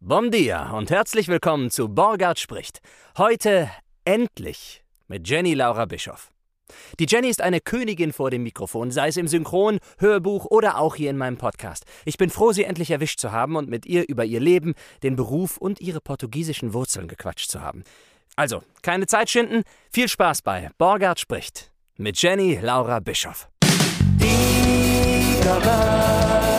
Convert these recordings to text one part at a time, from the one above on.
Bom dia und herzlich willkommen zu Borgard spricht. Heute endlich mit Jenny Laura Bischoff. Die Jenny ist eine Königin vor dem Mikrofon, sei es im Synchron, Hörbuch oder auch hier in meinem Podcast. Ich bin froh, sie endlich erwischt zu haben und mit ihr über ihr Leben, den Beruf und ihre portugiesischen Wurzeln gequatscht zu haben. Also, keine Zeit schinden, viel Spaß bei Borgard spricht mit Jenny Laura Bischoff. Quiero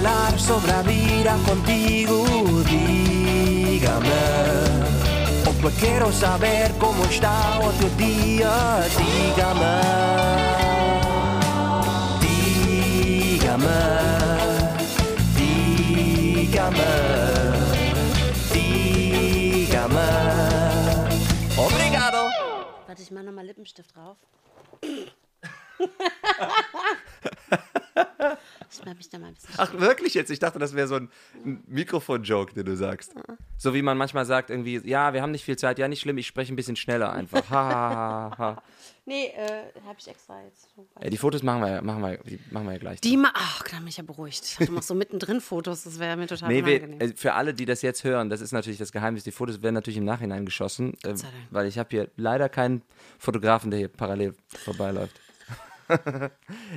falar sobre a vida contigo, dígame. Porque quiero saber cómo está o teu dia, dígame. Dígame. Dígame. Dígame. Obrigado. Warte, ich mach nochmal Lippenstift drauf. ich mach mich da mal ein bisschen. Ach, wirklich jetzt? Ich dachte, das wäre so ein, ein Mikrofon-Joke, den du sagst. So wie man manchmal sagt, irgendwie, ja, wir haben nicht viel Zeit, ja, nicht schlimm, ich spreche ein bisschen schneller einfach. Ha, ha, ha, ha. Nee, äh, hab ich extra jetzt. Ja, die Fotos machen wir, ja- machen wir, die machen wir ja gleich. Die ma Ach, da bin ich ja beruhigt. Du machst so mittendrin Fotos, das wäre mir total Nee, wir, unangenehm. äh, für alle, die das jetzt hören, das ist natürlich das Geheimnis. Die Fotos werden natürlich im Nachhinein geschossen, äh, weil ich habe hier leider keinen Fotografen, der hier parallel vorbeiläuft.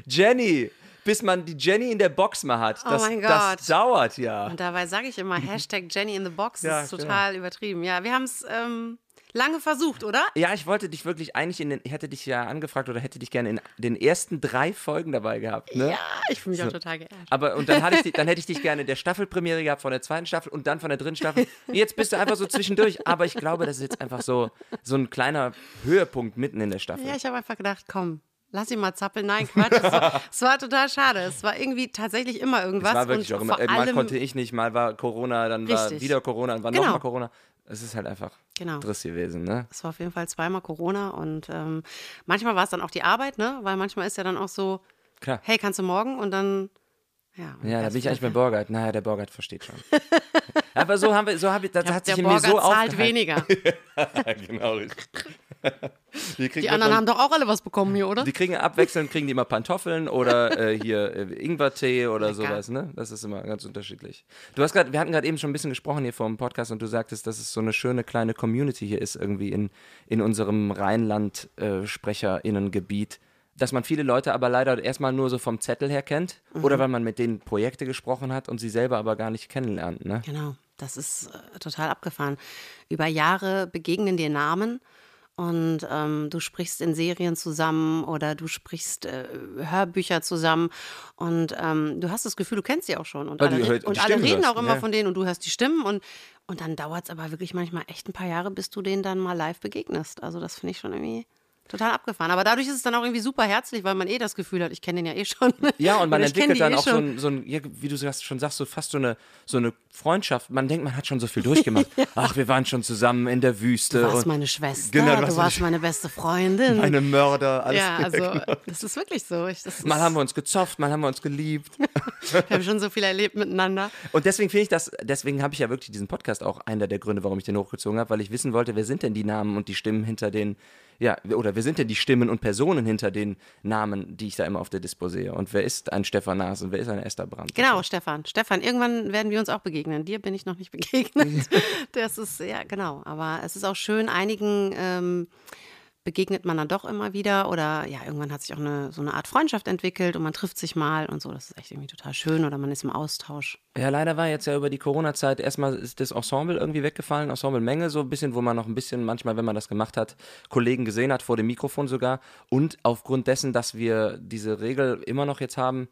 Jenny, bis man die Jenny in der Box mal hat, Oh das, mein das Gott. dauert ja. Und dabei sage ich immer Hashtag Jenny in the Box. Das Ja, ist total übertrieben. Ja, wir haben es ähm, lange versucht, oder? Ja, ich wollte dich wirklich eigentlich in den, ich hätte dich ja angefragt oder hätte dich gerne in den ersten drei Folgen dabei gehabt, ne? Ja, ich fühle mich auch total geehrt. Aber und dann, hatte ich, dann hätte ich dich gerne in der Staffelpremiere gehabt von der zweiten Staffel und dann von der dritten Staffel. Jetzt bist du einfach so zwischendurch. Aber ich glaube, das ist jetzt einfach so, so ein kleiner Höhepunkt mitten in der Staffel. Ja, ich habe einfach gedacht, komm, lass ihn mal zappeln. Nein, Quatsch. Es war, es war total schade. Es war irgendwie tatsächlich immer irgendwas. es war wirklich und auch immer, vor äh, mal konnte ich nicht, mal war Corona, dann war Richtig. wieder Corona, dann war Genau. nochmal Corona. Es ist halt einfach Genau. Driss gewesen, ne? Es war auf jeden Fall zweimal Corona und ähm, manchmal war es dann auch die Arbeit, ne? Weil manchmal ist ja dann auch so, Klar. hey, kannst du morgen? Und dann, ja. Ja, da bin ich eigentlich bei vielleicht- Borgert. Naja, der Borgert versteht schon. Aber so haben wir, so habe ich, das Ja, hat sich der in mir Borger so zahlt aufgehalten. weniger. genau. Die, Die anderen davon- haben doch auch alle was bekommen hier, oder? Die kriegen abwechselnd, kriegen die immer Pantoffeln oder äh, hier äh, Ingwertee oder Lecker. sowas, ne? Das ist immer ganz unterschiedlich. Du hast gerade, wir hatten gerade eben schon ein bisschen gesprochen hier vor dem Podcast und du sagtest, dass es so eine schöne kleine Community hier ist, irgendwie in, in unserem Rheinland-SprecherInnen-Gebiet. Dass man viele Leute aber leider erstmal nur so vom Zettel her kennt Mhm. oder weil man mit denen Projekte gesprochen hat und sie selber aber gar nicht kennenlernt, ne? Genau, das ist äh, total abgefahren. Über Jahre begegnen dir Namen und ähm, du sprichst in Serien zusammen oder du sprichst äh, Hörbücher zusammen und ähm, du hast das Gefühl, du kennst sie auch schon und Weil alle, hört- und alle Stimmen reden hörst, auch immer ja. von denen und du hörst die Stimmen und, und dann dauert es aber wirklich manchmal echt ein paar Jahre, bis du denen dann mal live begegnest. Also das finde ich schon irgendwie total abgefahren. Aber dadurch ist es dann auch irgendwie super herzlich, weil man eh das Gefühl hat, ich kenne den ja eh schon. Ja, und man entwickelt dann eh auch so ein, so ein ja, wie du schon sagst, so fast so eine, so eine Freundschaft. Man denkt, man hat schon so viel durchgemacht. Ach, wir waren schon zusammen in der Wüste. Du warst meine Schwester, Genau, du du warst warst meine beste Freundin. meine Mörder, alles. ja, also genau. das ist wirklich so. Ich, Mal haben wir uns gezofft, mal haben wir uns geliebt. wir haben schon so viel erlebt miteinander. Und deswegen finde ich das, deswegen habe ich ja wirklich diesen Podcast auch einer der Gründe, warum ich den hochgezogen habe, weil ich wissen wollte, wer sind denn die Namen und die Stimmen hinter den, ja, oder wer sind denn die Stimmen und Personen hinter den Namen, die ich da immer auf der Dispo sehe? Und wer ist ein Stefan Naas und wer ist eine Esther Brandt? Genau, Stefan. Stefan, irgendwann werden wir uns auch begegnen. Dir bin ich noch nicht begegnet. Das ist, ja, genau. Aber es ist auch schön, einigen ähm, begegnet man dann doch immer wieder oder ja, irgendwann hat sich auch eine, so eine Art Freundschaft entwickelt und man trifft sich mal und so. Das ist echt irgendwie total schön oder man ist im Austausch. Ja, leider war jetzt ja über die Corona-Zeit erstmal ist das Ensemble irgendwie weggefallen, Ensemble-Menge so ein bisschen, wo man noch ein bisschen manchmal, wenn man das gemacht hat, Kollegen gesehen hat, vor dem Mikrofon sogar. Und aufgrund dessen, dass wir diese Regel immer noch jetzt haben,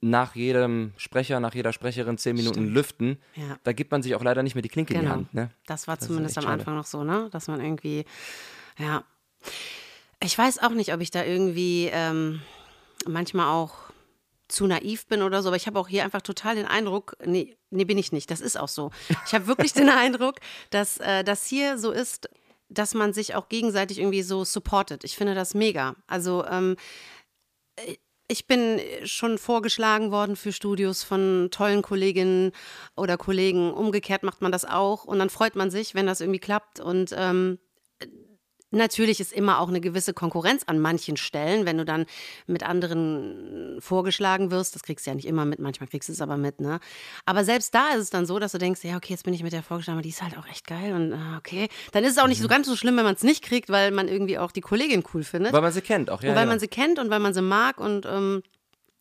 nach jedem Sprecher, nach jeder Sprecherin zehn Minuten lüften, Ja. da gibt man sich auch leider nicht mehr die Klinke in die Genau. Hand. Ne? Das war ist zumindest am schade. Anfang noch so, ne? Dass man irgendwie, ja. Ich weiß auch nicht, ob ich da irgendwie ähm, manchmal auch zu naiv bin oder so, aber ich habe auch hier einfach total den Eindruck, nee, nee, bin ich nicht. Das ist auch so. Ich habe wirklich den Eindruck, dass äh, das hier so ist, dass man sich auch gegenseitig irgendwie so supportet. Ich finde das mega. Also ähm, ich bin schon vorgeschlagen worden für Studios von tollen Kolleginnen oder Kollegen. Umgekehrt macht man das auch und dann freut man sich, wenn das irgendwie klappt. Und ähm, natürlich ist immer auch eine gewisse Konkurrenz an manchen Stellen, wenn du dann mit anderen vorgeschlagen wirst. Das kriegst du ja nicht immer mit, manchmal kriegst du es aber mit, ne? Aber selbst da ist es dann so, dass du denkst, ja, okay, jetzt bin ich mit der vorgeschlagen, aber die ist halt auch echt geil und ah, okay. Dann ist es auch nicht so ganz so schlimm, wenn man es nicht kriegt, weil man irgendwie auch die Kollegin cool findet. Weil man sie kennt auch, ja. und weil ja. man sie kennt und weil man sie mag und ähm,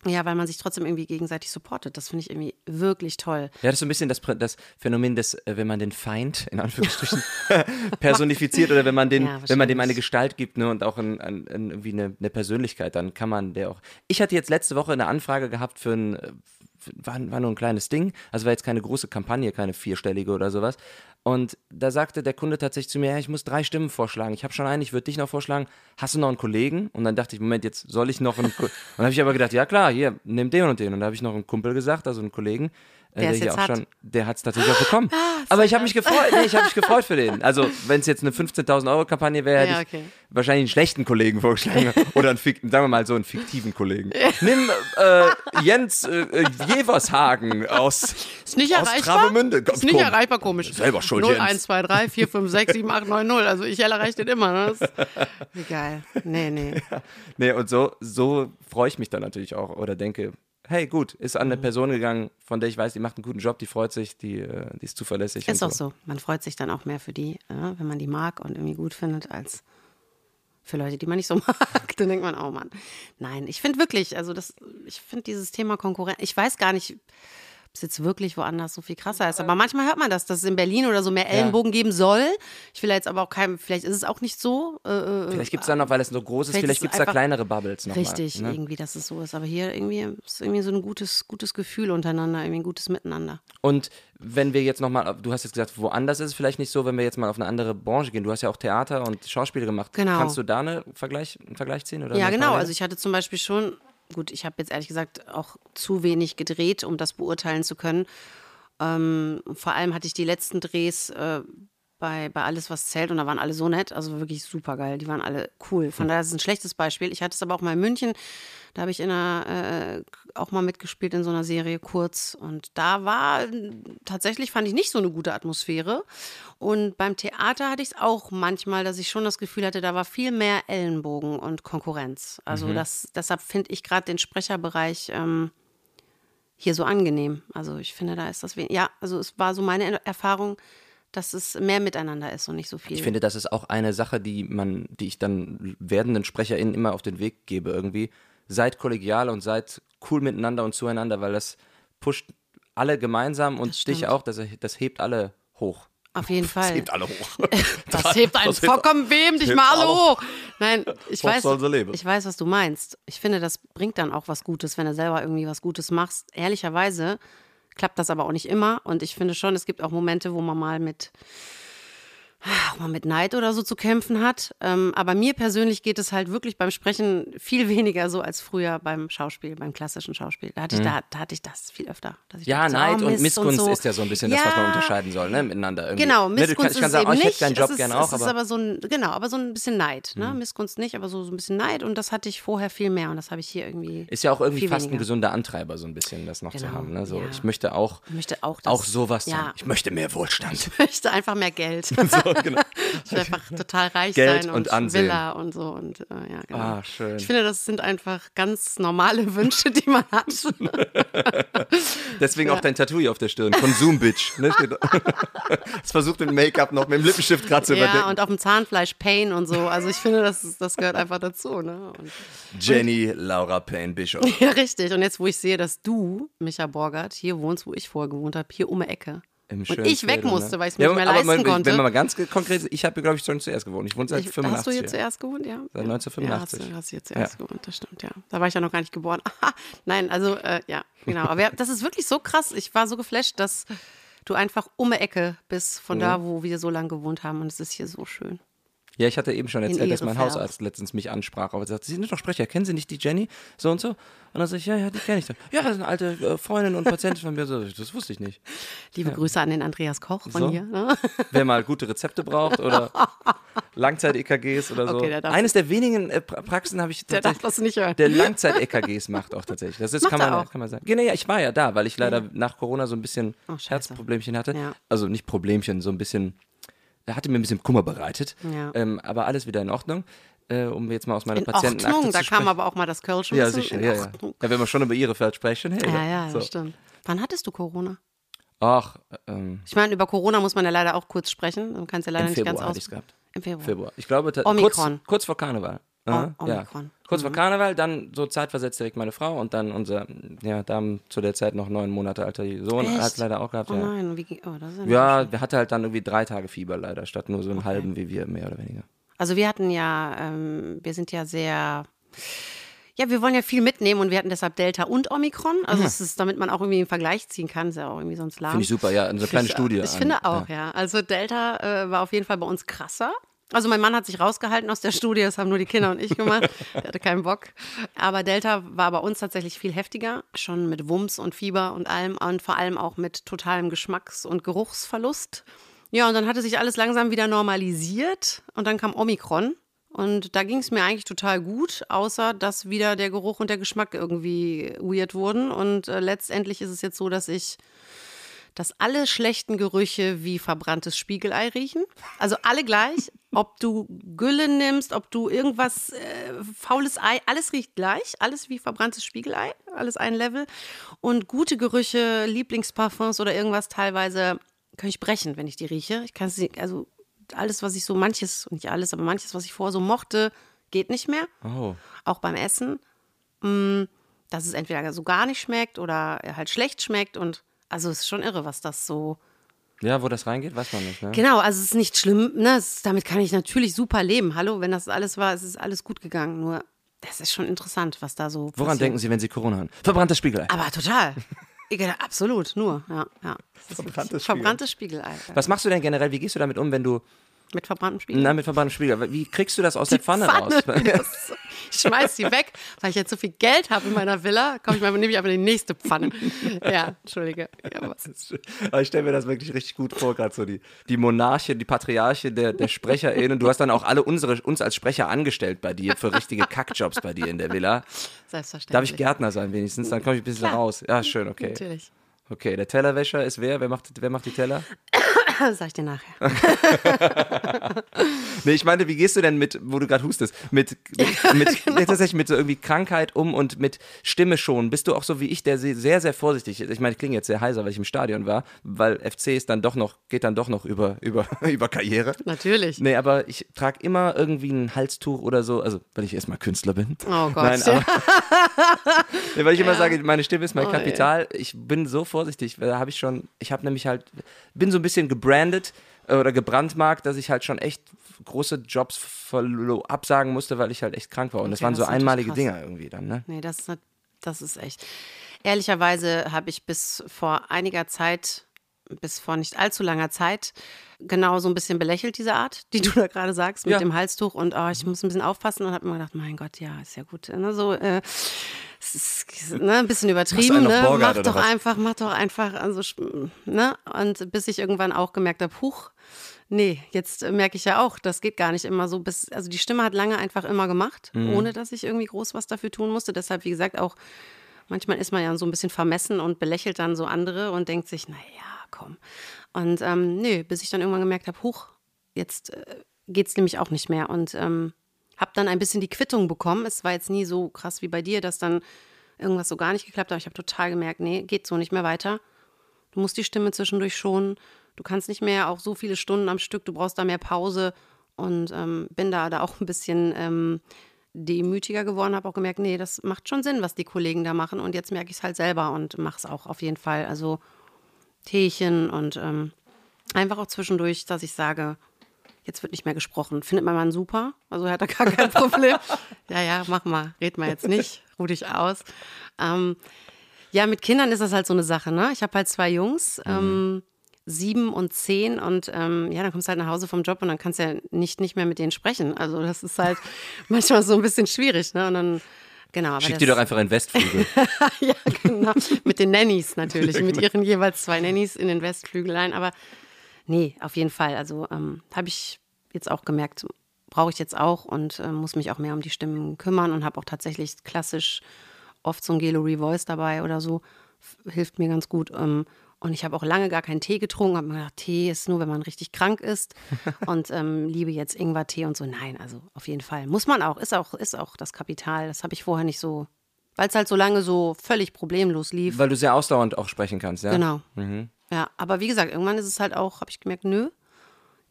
ja, weil man sich trotzdem irgendwie gegenseitig supportet. Das finde ich irgendwie wirklich toll. Ja, das ist so ein bisschen das, das Phänomen des, äh, wenn man den Feind, in Anführungsstrichen, personifiziert oder wenn man, den, Ja, wenn man dem eine. Gestalt gibt ne, und auch ein, ein, ein, irgendwie eine, eine Persönlichkeit, dann kann man der auch. Ich hatte jetzt letzte Woche eine Anfrage gehabt für ein, äh, für, war, war nur ein kleines Ding, also war jetzt keine große Kampagne, keine vierstellige oder sowas. Und da sagte der Kunde tatsächlich zu mir, ja, ich muss drei Stimmen vorschlagen. Ich habe schon einen, ich würde dich noch vorschlagen. Hast du noch einen Kollegen? Und dann dachte ich, Moment, jetzt soll ich noch einen. Ko- Und dann habe ich aber gedacht, ja klar, hier, nimm den und den. Und da habe ich noch einen Kumpel gesagt, also einen Kollegen, äh, Der es hier jetzt auch hat. Ah, schon, der hat es tatsächlich auch bekommen. aber ich habe mich gefreut, nee, ich habe mich gefreut für den. Also, wenn es jetzt eine 15.000 Euro Kampagne wäre, hätte Ja, ich okay. wahrscheinlich einen schlechten Kollegen vorgeschlagen. Oder einen, sagen wir mal so einen fiktiven Kollegen. Nimm äh, Jens äh, äh, Jevershagen aus, Ist nicht aus erreichbar? Travemünde. Ist nicht erreichbar, komisch. Selber schuld, 0, Jens. 1, 2, 3, 4, 5, 6, 7, 8, 9, 0. Also ich erreiche den immer. Ne? Das, wie geil. Nee, nee. Nee, und so, so freue ich mich dann natürlich auch oder denke, hey, gut, ist an Mhm. eine Person gegangen, von der ich weiß, die macht einen guten Job, die freut sich, die, äh, die ist zuverlässig. Ist und auch so. Man freut sich dann auch mehr für die, ja, wenn man die mag und irgendwie gut findet, als für Leute, die man nicht so mag. Dann denkt man, oh Mann. Nein, ich finde wirklich, also das, ich finde dieses Thema Konkurrenz, ich weiß gar nicht, es jetzt wirklich woanders so viel krasser ist. Aber manchmal hört man das, dass es in Berlin oder so mehr Ellenbogen geben soll. Ich will jetzt aber auch keinem, vielleicht ist es auch nicht so. Äh, äh, Vielleicht gibt es dann noch, weil es so groß ist, Vielleicht gibt es da kleinere Bubbles noch Richtig, Mal, ne? irgendwie, dass es so ist. Aber hier irgendwie ist irgendwie so ein gutes, gutes Gefühl untereinander, irgendwie ein gutes Miteinander. Und wenn wir jetzt nochmal, du hast jetzt gesagt, woanders ist es vielleicht nicht so, wenn wir jetzt mal auf eine andere Branche gehen. Du hast ja auch Theater und Schauspiel gemacht. Genau. Kannst du da eine Vergleich, einen Vergleich ziehen? Oder Ja, genau. Parallele? Also ich hatte zum Beispiel schon, gut, ich habe jetzt ehrlich gesagt auch zu wenig gedreht, um das beurteilen zu können. Ähm, vor allem hatte ich die letzten Drehs äh, bei, bei Alles, was zählt und da waren alle so nett, also wirklich super geil. Die waren alle cool. Von daher ist es ein schlechtes Beispiel. Ich hatte es aber auch mal in München, da habe ich in einer, äh, auch mal mitgespielt in so einer Serie kurz und da war tatsächlich, fand ich nicht so eine gute Atmosphäre. Und beim Theater hatte ich es auch manchmal, dass ich schon das Gefühl hatte, da war viel mehr Ellenbogen und Konkurrenz. Also das, deshalb finde ich gerade den Sprecherbereich ähm, hier so angenehm. Also ich finde, da ist das wenig. Ja, also es war so meine Erfahrung, dass es mehr miteinander ist und nicht so viel. Ich finde, das ist auch eine Sache, die man, die ich dann werdenden SprecherInnen immer auf den Weg gebe irgendwie. Seid kollegial und seid cool miteinander und zueinander, weil das pusht alle gemeinsam und dich auch, das, das hebt alle hoch. Auf jeden Fall. Das hebt alle hoch. Das hebt einen Das vollkommen wem dich mal alle hoch. Nein, ich weiß, ich weiß, was du meinst. Ich finde, das bringt dann auch was Gutes, wenn du selber irgendwie was Gutes machst. Ehrlicherweise klappt das aber auch nicht immer. Und ich finde schon, es gibt auch Momente, wo man mal mit auch mal mit Neid oder so zu kämpfen hat. Ähm, aber mir persönlich geht es halt wirklich beim Sprechen viel weniger so als früher beim Schauspiel, beim klassischen Schauspiel. Da hatte ich, da, da hatte ich das viel öfter. ich Mhm. Ja, dachte, Neid oh, und Missgunst so. ist ja so ein bisschen das, was man Ja, unterscheiden soll, ne, miteinander irgendwie. Genau, ne, Missgunst kann, ich kann ist sagen, oh, ich hätte deinen Job ist, gerne auch, aber, aber so ein, genau, aber so ein bisschen Neid. Ne? Missgunst nicht, aber so, so ein bisschen Neid und das hatte ich vorher viel mehr und das habe ich hier irgendwie. ist ja auch irgendwie fast ein weniger. gesunder Antreiber, so ein bisschen das noch zu Genau, haben. Ne? So, ja. Ich möchte auch, Ich möchte auch das. auch sowas ja. haben. Ich möchte mehr Wohlstand. Ich möchte einfach mehr Geld. so, genau. Ich will einfach total reich Geld sein und und. Villa und so und äh, ja, genau. Ah, schön. Ich finde, das sind einfach ganz normale Wünsche, die man hat. Deswegen auch dein Tattoo hier auf der Stirn. Konsum-Bitch. Ne? Das versucht mit Make-up noch mit dem Lippenstift gerade zu ja, überdecken. und auf dem Zahnfleisch Pain und so. Also ich finde, das, ist- das gehört einfach dazu. Ne? Und, Jenny Laura Payne Bischof. ja, richtig. Und jetzt, wo ich sehe, dass du, Micha Borgert, hier wohnst, wo ich vorher gewohnt habe, hier um die Ecke. Im Und ich weg Veedel, musste, ne? weil ich es mir Ja, nicht mehr leisten mal, konnte. Wenn man mal ganz konkret ist, ich habe, glaube ich, schon zuerst gewohnt. Ich wohne seit Ich, 85 hast du hier zuerst gewohnt, ja? Seit 1985. Ja, hast, du- hast du hier zuerst gewohnt, das stimmt, ja. Da war ich ja noch gar nicht geboren. Nein, also, äh, ja, genau. Aber ja, das ist wirklich so krass. Ich war so geflasht, dass du einfach um die Ecke bist von da, wo wir so lange gewohnt haben. Und es ist hier so schön. Ja, ich hatte eben schon erzählt, dass mein Ehrefeld. Hausarzt letztens mich ansprach, aber er sagte, Sie sind doch Sprecher, kennen Sie nicht die Jenny? So und so. Und dann sag ich, ja, ja, die kenne ich doch. Ja, das ist eine alte äh, Freundin und Patientin von mir. So, das wusste ich nicht. Liebe Grüße an den Andreas Koch von So. hier. Ne? Wer mal gute Rezepte braucht oder Langzeit-EKGs oder so. Okay, der Eines der wenigen äh, pra Praxen habe ich Der darf das nicht hören. der Langzeit-EKGs macht auch tatsächlich. Das ist, Macht kann man, er ja- auch? kann man sagen. Genau, ja, ich war ja da, weil ich leider nach Corona so ein bisschen Oh. Herzproblemchen hatte. Ja. Also nicht Problemchen, so ein bisschen hatte mir ein bisschen Kummer bereitet. Ja. Ähm, aber alles wieder in Ordnung. Äh, um jetzt mal aus meiner In Patientenakte Ordnung, zu da sprechen. kam aber auch mal das Kölsch ein Ja, sicher, ja, ja. Ja. Wenn wir schon über ihre Feld sprechen, hey. Ja, ja, so. das stimmt. Wann hattest du Corona? Ach, ähm, Ich meine, über Corona muss man ja leider auch kurz sprechen. Du kannst ja leider im nicht ganz Februar hatte aus. ich es gehabt. Im Februar. Februar. Ich glaube, ta- kurz, Omikron. kurz vor Karneval. Aha, ja. Omikron. Mhm. Kurz vor Karneval, dann so zeitversetzt direkt meine Frau und dann unser, ja, dann zu der Zeit noch neun Monate alter Sohn. Echt? Hat leider auch gehabt, Oh ja. nein, wie, ging- oh, das ist ja, Ja, hatte halt dann irgendwie drei Tage Fieber leider, statt nur so einen halben wie wir, mehr oder weniger. Also wir hatten ja, ähm, wir sind ja sehr, ja, wir wollen ja viel mitnehmen und wir hatten deshalb Delta und Omikron. Also es ist, damit man auch irgendwie einen Vergleich ziehen kann, ist ja auch irgendwie sonst lahm. Finde ich super, ja, eine kleine ich, Studie. Ich an- finde auch, ja. Also Delta äh, war auf jeden Fall bei uns krasser. Also mein Mann hat sich rausgehalten aus der Studie, das haben nur die Kinder und ich gemacht. Der hatte keinen Bock. Aber Delta war bei uns tatsächlich viel heftiger, schon mit Wumms und Fieber und allem und vor allem auch mit totalem Geschmacks- und Geruchsverlust. Ja, und dann hatte sich alles langsam wieder normalisiert und dann kam Omikron. Und da ging es mir eigentlich total gut, außer dass wieder der Geruch und der Geschmack irgendwie weird wurden. Und äh, letztendlich ist es jetzt so, dass ich dass alle schlechten Gerüche wie verbranntes Spiegelei riechen. Also alle gleich. Ob du Gülle nimmst, ob du irgendwas äh, faules Ei, alles riecht gleich. Alles wie verbranntes Spiegelei. Alles ein Level. Und gute Gerüche, Lieblingsparfums oder irgendwas teilweise kann ich brechen, wenn ich die rieche. Ich kann sie, also alles, was ich so, manches, nicht alles, aber manches, was ich vorher so mochte, geht nicht mehr Oh. auch beim Essen, mh, dass es entweder so gar nicht schmeckt oder halt schlecht schmeckt und also es ist schon irre, was das so. Ja, wo das reingeht, weiß man nicht, ne? Genau, also es ist nicht schlimm, ne? Ist, damit kann ich natürlich super leben. Hallo, wenn das alles war, es ist alles gut gegangen. Nur, das ist schon interessant, was da so. Woran passiert. denken Sie, wenn Sie Corona haben? Verbranntes Spiegelei. Aber total. Absolut, nur, ja, ja. Verbranntes Spiegelei. Verbranntes Spiegelei. Was machst du denn generell? Wie gehst du damit um, wenn du. Mit verbranntem Spiegel. Na, mit verbranntem Spiegelei. Wie kriegst du das aus der Pfanne, raus? Das, ich schmeiß die weg, weil ich jetzt so viel Geld habe in meiner Villa. Komm ich mal, nehme ich einfach die nächste Pfanne. Ja, entschuldige. Ja? Aber ich stelle mir das wirklich richtig gut vor, gerade so die, die Monarche, die Patriarche der, der SprecherInnen. Du hast dann auch alle unsere, uns als Sprecher angestellt bei dir für richtige Kackjobs bei dir in der Villa. Selbstverständlich. Darf ich Gärtner sein wenigstens? Dann komme ich ein bisschen Klar. raus. Ja, schön, okay. Natürlich. Okay, der Tellerwäscher ist wer? Wer macht, wer macht die Teller? Sag ich dir nachher. Nee, ich meine, wie gehst du denn mit, wo du gerade hustest, mit, mit, mit Genau. tatsächlich mit so irgendwie Krankheit um und mit Stimme schon? Bist du auch so wie ich, der se- sehr, sehr vorsichtig ist? Ich meine, ich klinge jetzt sehr heiser, weil ich im Stadion war, weil FC ist dann doch noch, geht dann doch noch über, über, über Karriere. Natürlich. Nee, aber ich trage immer irgendwie ein Halstuch oder so, also weil ich erstmal Künstler bin. Oh Gott. Nein, aber, nee, weil ich immer sage, meine Stimme ist mein Oh, Kapital. Ich bin so vorsichtig, da habe ich schon, ich habe nämlich halt, bin so ein bisschen gebrandet äh, oder gebrandmarkt, dass ich halt schon echt große Jobs absagen musste, weil ich halt echt krank war. Und das Okay, waren das so einmalige. Dinger irgendwie dann, ne? Nee, das ist, das ist echt. Ehrlicherweise habe ich bis vor einiger Zeit, bis vor nicht allzu langer Zeit, genau so ein bisschen belächelt, diese Art, die du da gerade sagst, mit Ja. dem Halstuch. Und oh, ich muss ein bisschen aufpassen und habe immer gedacht, mein Gott, ja, ist ja gut. Ne, so, äh, ist ne, ein bisschen übertrieben. Ne? Borgard Mach doch was? einfach, mach doch einfach. Also, ne? Und bis ich irgendwann auch gemerkt habe, huch, Nee, jetzt merke ich ja auch, das geht gar nicht immer so. Bis, also die Stimme hat lange einfach immer gemacht, Mhm. ohne dass ich irgendwie groß was dafür tun musste. Deshalb, wie gesagt, auch manchmal ist man ja so ein bisschen vermessen und belächelt dann so andere und denkt sich, naja, komm. Und ähm, nö, bis ich dann irgendwann gemerkt habe, huch, jetzt äh, geht es nämlich auch nicht mehr. Und ähm, habe dann ein bisschen die Quittung bekommen. Es war jetzt nie so krass wie bei dir, dass dann irgendwas so gar nicht geklappt hat. Ich habe total gemerkt, nee, geht so nicht mehr weiter. Du musst die Stimme zwischendurch schonen. Du kannst nicht mehr auch so viele Stunden am Stück, du brauchst da mehr Pause. Und ähm, bin da, da auch ein bisschen ähm, demütiger geworden, habe auch gemerkt, nee, das macht schon Sinn, was die Kollegen da machen. Und jetzt merke ich es halt selber und mache es auch auf jeden Fall. Also Teechen und ähm, einfach auch zwischendurch, dass ich sage, jetzt wird nicht mehr gesprochen. Findet mein Mann super, also er hat da gar kein Problem. ja, ja, mach mal, red mal jetzt nicht, ruh dich aus. Ähm, ja, mit Kindern ist das halt so eine Sache, ne? Ich habe halt zwei Jungs, ähm, sieben und zehn und ähm, ja, dann kommst du halt nach Hause vom Job und dann kannst du ja nicht, nicht mehr mit denen sprechen. Also das ist halt manchmal so ein bisschen schwierig, ne? Und dann, genau. aber Schick das- die doch einfach in Westflügel. ja, genau. Mit den Nannies natürlich, mit ihren jeweils zwei Nannies in den Westflügelein. Aber nee, auf jeden Fall. Also ähm, habe ich jetzt auch gemerkt, brauche ich jetzt auch und äh, muss mich auch mehr um die Stimmen kümmern und habe auch tatsächlich klassisch oft so ein Gelo Revoice dabei oder so. Hilft mir ganz gut. Ähm, Und ich habe auch lange gar keinen Tee getrunken, habe mir gedacht, Tee ist nur, wenn man richtig krank ist. und ähm, liebe jetzt Ingwer-Tee und so. Nein, also auf jeden Fall. Muss man auch, ist auch, ist auch das Kapital. Das habe ich vorher nicht so, weil es halt so lange so völlig problemlos lief. Weil du sehr ausdauernd auch sprechen kannst, ja? Genau. Mhm. Ja, aber wie gesagt, irgendwann ist es halt auch, habe ich gemerkt, nö,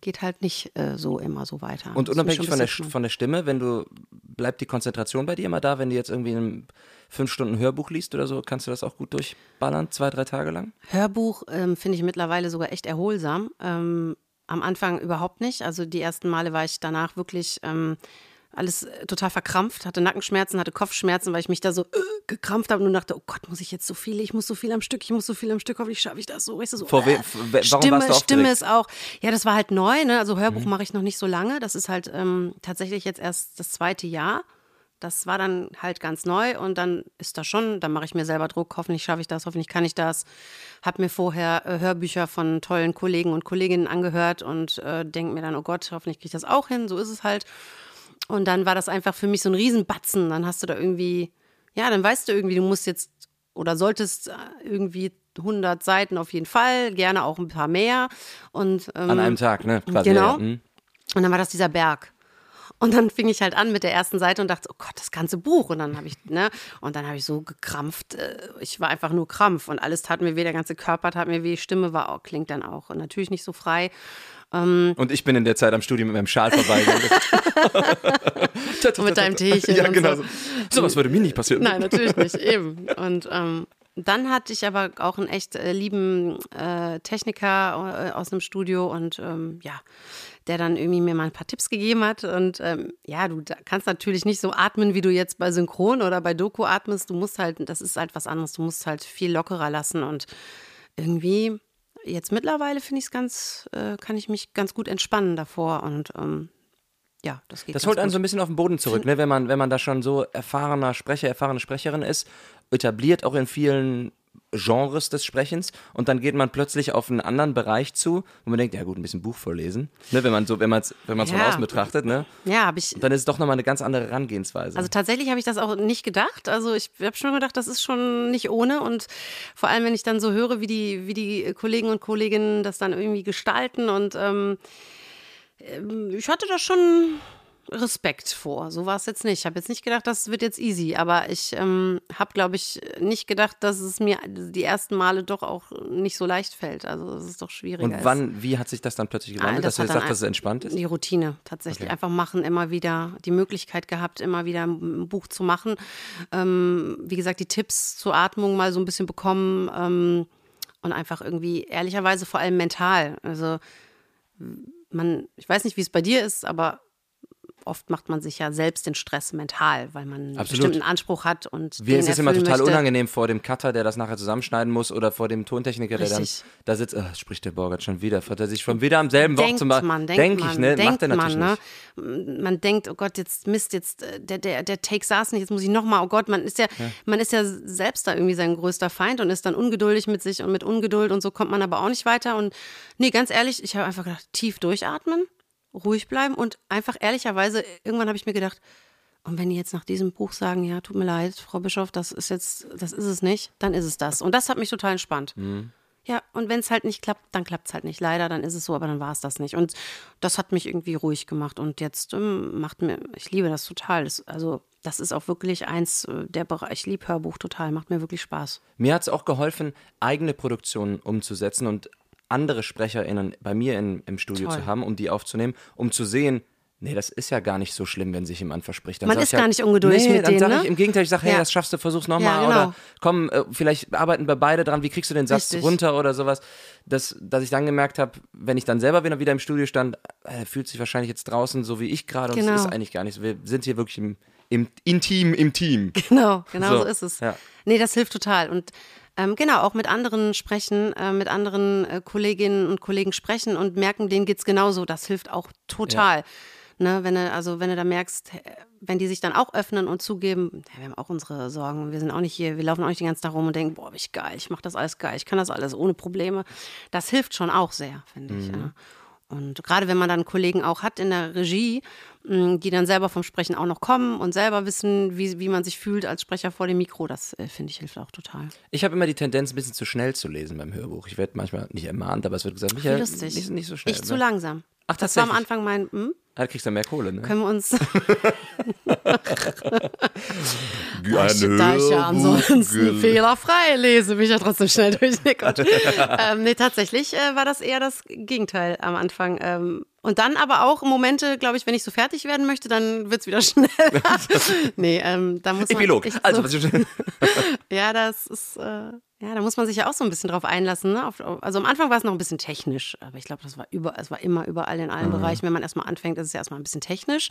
geht halt nicht äh, so immer so weiter. Und unabhängig von der, von der Stimme, wenn du, bleibt die Konzentration bei dir immer da, wenn du jetzt irgendwie ein fünf Stunden Hörbuch liest oder so, kannst du das auch gut durchballern, zwei, drei Tage lang? Hörbuch ähm, finde ich mittlerweile sogar echt erholsam. Ähm, am Anfang überhaupt nicht. Also die ersten Male war ich danach wirklich ähm, alles äh, total verkrampft, hatte Nackenschmerzen, hatte Kopfschmerzen, weil ich mich da so äh, gekrampft habe und nur dachte, oh Gott, muss ich jetzt so viel, ich muss so viel am Stück, ich muss so viel am Stück, hoffentlich schaffe ich das so. Weißt du, so Vor äh, warum Stimme, warst du Stimme ist auch, ja, das war halt neu, ne? Also Hörbuch Mhm. mache ich noch nicht so lange. Das ist halt ähm, tatsächlich jetzt erst das zweite Jahr. Das war dann halt ganz neu und dann ist das schon, dann mache ich mir selber Druck, hoffentlich schaffe ich das, hoffentlich kann ich das. Hab mir vorher äh, Hörbücher von tollen Kollegen und Kolleginnen angehört und äh, denke mir dann, oh Gott, hoffentlich kriege ich das auch hin, so ist es halt. Und dann war das einfach für mich so ein Riesenbatzen. Dann hast du da irgendwie, ja, dann weißt du irgendwie, du musst jetzt oder solltest äh, irgendwie 100 Seiten auf jeden Fall, gerne auch ein paar mehr. Und, ähm, An einem Tag, ne? Quasi, Genau. Ja, hm. und dann war das dieser Berg. Und dann fing ich halt an mit der ersten Seite und dachte, oh Gott, das ganze Buch. Und dann habe ich, ne, und dann habe ich so gekrampft. äh, Ich war einfach nur Krampf und alles tat mir weh, der ganze Körper tat mir weh, Stimme war auch, klingt dann auch. Und natürlich nicht so frei. Und ich bin in der Zeit am Studium mit meinem Schal. Und mit deinem Teechen ja, genau. so. So. Sowas würde mir nicht passieren. Nein, natürlich nicht, eben. Und ähm, dann hatte ich aber auch einen echt äh, lieben äh, Techniker äh, aus dem Studio und ähm, ja, der dann irgendwie mir mal ein paar Tipps gegeben hat. Und ähm, ja, du kannst natürlich nicht so atmen, wie du jetzt bei Synchron oder bei Doku atmest. Du musst halt, das ist halt was anderes, du musst halt viel lockerer lassen und irgendwie. Jetzt mittlerweile finde ich es ganz, äh, kann ich mich ganz gut entspannen davor und ähm, ja, das geht Das holt einen gut. so ein bisschen auf den Boden zurück, ne? wenn, man, wenn man da schon so erfahrener Sprecher, erfahrene Sprecherin ist, etabliert auch in vielen Genres des Sprechens und dann geht man plötzlich auf einen anderen Bereich zu, wo man denkt, ja gut, ein bisschen Buch vorlesen, ne? wenn man so, wenn man es wenn man's von Ja. außen betrachtet, ne? Ja, habe ich, dann ist es doch nochmal eine ganz andere Herangehensweise. Also tatsächlich habe ich das auch nicht gedacht. Also ich habe schon gedacht, das ist schon nicht ohne. Und vor allem, wenn ich dann so höre, wie die, wie die Kollegen und Kolleginnen das dann irgendwie gestalten. Und ähm, ähm, ich hatte da schon Respekt vor. So war es jetzt nicht. Ich habe jetzt nicht gedacht, das wird jetzt easy. Aber ich ähm, habe, glaube ich, nicht gedacht, dass es mir die ersten Male doch auch nicht so leicht fällt. Also es ist doch schwieriger. und wann, wie hat sich das dann plötzlich gewandelt, Ah, dass du sagst, dass es entspannt ist? Die Routine tatsächlich. Einfach machen, immer wieder die Möglichkeit gehabt, immer wieder ein Buch zu machen. Ähm, wie gesagt, die Tipps zur Atmung mal so ein bisschen bekommen ähm, und einfach irgendwie ehrlicherweise vor allem mental. Also man, ich weiß nicht, wie es bei dir ist, aber oft macht man sich ja selbst den Stress mental, weil man einen Absolut. bestimmten Anspruch hat und den ist es immer total möchte. unangenehm vor dem Cutter, der das nachher zusammenschneiden muss, oder vor dem Tontechniker, der dann Richtig. da sitzt. Ah, spricht der Borgert schon wieder? Hat er sich schon wieder am selben Wort zum Beispiel? man, denkt Denk man, ich, ne? denkt Macht er natürlich man, nicht. ne? Man denkt, oh Gott, jetzt Mist, jetzt äh, der, der, der Take saß nicht, jetzt muss ich nochmal, oh Gott, man ist ja, man ist ja selbst da irgendwie sein größter Feind und ist dann ungeduldig mit sich und mit Ungeduld und so kommt man aber auch nicht weiter. Und nee, ganz ehrlich, ich habe einfach gedacht, tief durchatmen, ruhig bleiben und einfach ehrlicherweise, irgendwann habe ich mir gedacht, und wenn die jetzt nach diesem Buch sagen, ja, tut mir leid, Frau Bischof, das ist jetzt, das ist es nicht, dann ist es das. Und das hat mich total entspannt. Ja, und wenn es halt nicht klappt, dann klappt es halt nicht. Leider, dann ist es so, aber dann war es das nicht. Und das hat mich irgendwie ruhig gemacht. Und jetzt ähm, macht mir, ich liebe das total. Das, also, das ist auch wirklich eins äh, der Bereiche. Ich liebe Hörbuch total, macht mir wirklich Spaß. Mir hat es auch geholfen, eigene Produktionen umzusetzen und andere SprecherInnen bei mir in, im Studio Toll. zu haben, um die aufzunehmen, um zu sehen, nee, das ist ja gar nicht so schlimm, wenn sich jemand verspricht. Dann Man ist gar nicht ungeduldig nee, mit dann denen, ne? ich im Gegenteil, ich sage, hey, Ja. das schaffst du, versuch's nochmal. Ja, genau. Oder komm, äh, vielleicht arbeiten wir beide dran, wie kriegst du den Satz Richtig. runter oder sowas. Das, dass ich dann gemerkt habe, wenn ich dann selber wieder, wieder im Studio stand, äh, fühlt sich wahrscheinlich jetzt draußen so wie ich gerade und Genau. es ist eigentlich gar nicht so. Wir sind hier wirklich im, im Intim im Team. Genau, genau so, So, ist es. ja. Nee, das hilft total. Und ähm, genau, auch mit anderen sprechen, äh, mit anderen äh, Kolleginnen und Kollegen sprechen und merken, denen geht's genauso. Das hilft auch total. Ne, wenn du, also wenn du da merkst, wenn die sich dann auch öffnen und zugeben, ja, wir haben auch unsere Sorgen, wir sind auch nicht hier, wir laufen auch nicht den ganzen Tag rum und denken, boah, bin ich geil, ich mache das alles geil, ich kann das alles ohne Probleme. Das hilft schon auch sehr, finde ich. Ja. Und gerade wenn man dann Kollegen auch hat in der Regie, die dann selber vom Sprechen auch noch kommen und selber wissen, wie, wie man sich fühlt als Sprecher vor dem Mikro. Das äh, finde ich hilft auch total. Ich habe immer die Tendenz, ein bisschen zu schnell zu lesen beim Hörbuch. Ich werde manchmal nicht ermahnt, aber es wird gesagt, Michael, nicht, nicht so schnell. Ich ne? zu langsam. Ach, Das war am. Anfang mein, hm, Da kriegst du mehr Kohle, ne? können wir uns, Ein da ich ja ansonsten fehlerfrei lese, bin ich ja trotzdem schnell durch. Nee, ähm, nee, tatsächlich äh, war das eher das Gegenteil am Anfang. Ähm, und dann aber auch Momente, glaube ich, wenn ich so fertig werden möchte, dann wird es wieder schneller. nee, ähm, da muss man Epilog. echt Also, so, was ich, ja, das ist, äh, ja, da muss man sich ja auch so ein bisschen drauf einlassen. Ne? Also am Anfang war es noch ein bisschen technisch, aber ich glaube, das war über, es war immer überall in allen Bereichen. Wenn man erstmal anfängt, ist es ja erstmal ein bisschen technisch.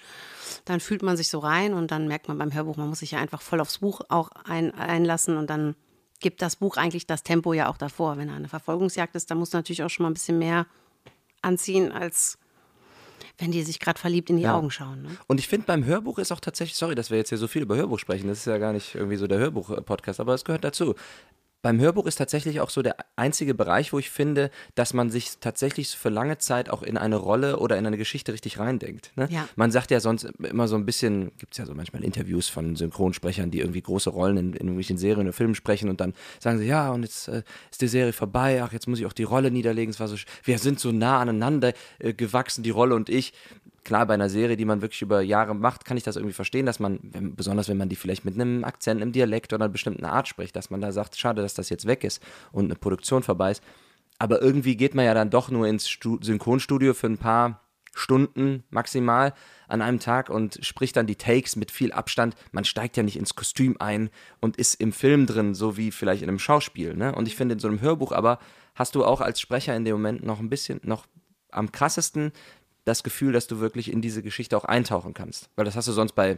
Dann fühlt man sich so rein und dann merkt man beim Hörbuch, man muss sich ja einfach voll aufs Buch auch ein, einlassen und dann gibt das Buch eigentlich das Tempo ja auch davor. Wenn da eine Verfolgungsjagd ist, dann muss natürlich auch schon mal ein bisschen mehr anziehen, als wenn die sich gerade verliebt in die Ja. Augen schauen. Ne? Und ich finde, beim Hörbuch ist auch tatsächlich, sorry, dass wir jetzt hier so viel über Hörbuch sprechen, das ist ja gar nicht irgendwie so der Hörbuch-Podcast, aber es gehört dazu. Beim Hörbuch ist tatsächlich auch so der einzige Bereich, wo ich finde, dass man sich tatsächlich für lange Zeit auch in eine Rolle oder in eine Geschichte richtig reindenkt. Ne? Ja. Man sagt ja sonst immer so ein bisschen, gibt es ja so manchmal Interviews von Synchronsprechern, die irgendwie große Rollen in, in irgendwelchen Serien oder Filmen sprechen und dann sagen sie, ja, und jetzt äh, ist die Serie vorbei, ach, jetzt muss ich auch die Rolle niederlegen. Es war so, wir sind so nah aneinander äh, gewachsen, die Rolle und ich. Klar, bei einer Serie, die man wirklich über Jahre macht, kann ich das irgendwie verstehen, dass man, wenn, besonders wenn man die vielleicht mit einem Akzent, einem Dialekt oder einer bestimmten Art spricht, dass man da sagt, schade, dass das jetzt weg ist und eine Produktion vorbei ist. Aber irgendwie geht man ja dann doch nur ins Stu Synchronstudio für ein paar Stunden maximal an einem Tag und spricht dann die Takes mit viel Abstand. Man steigt ja nicht ins Kostüm ein und ist im Film drin, so wie vielleicht in einem Schauspiel. Ne? Und ich finde, in so einem Hörbuch aber hast du auch als Sprecher in dem Moment noch ein bisschen, noch am krassesten das Gefühl, dass du wirklich in diese Geschichte auch eintauchen kannst. Weil das hast du sonst bei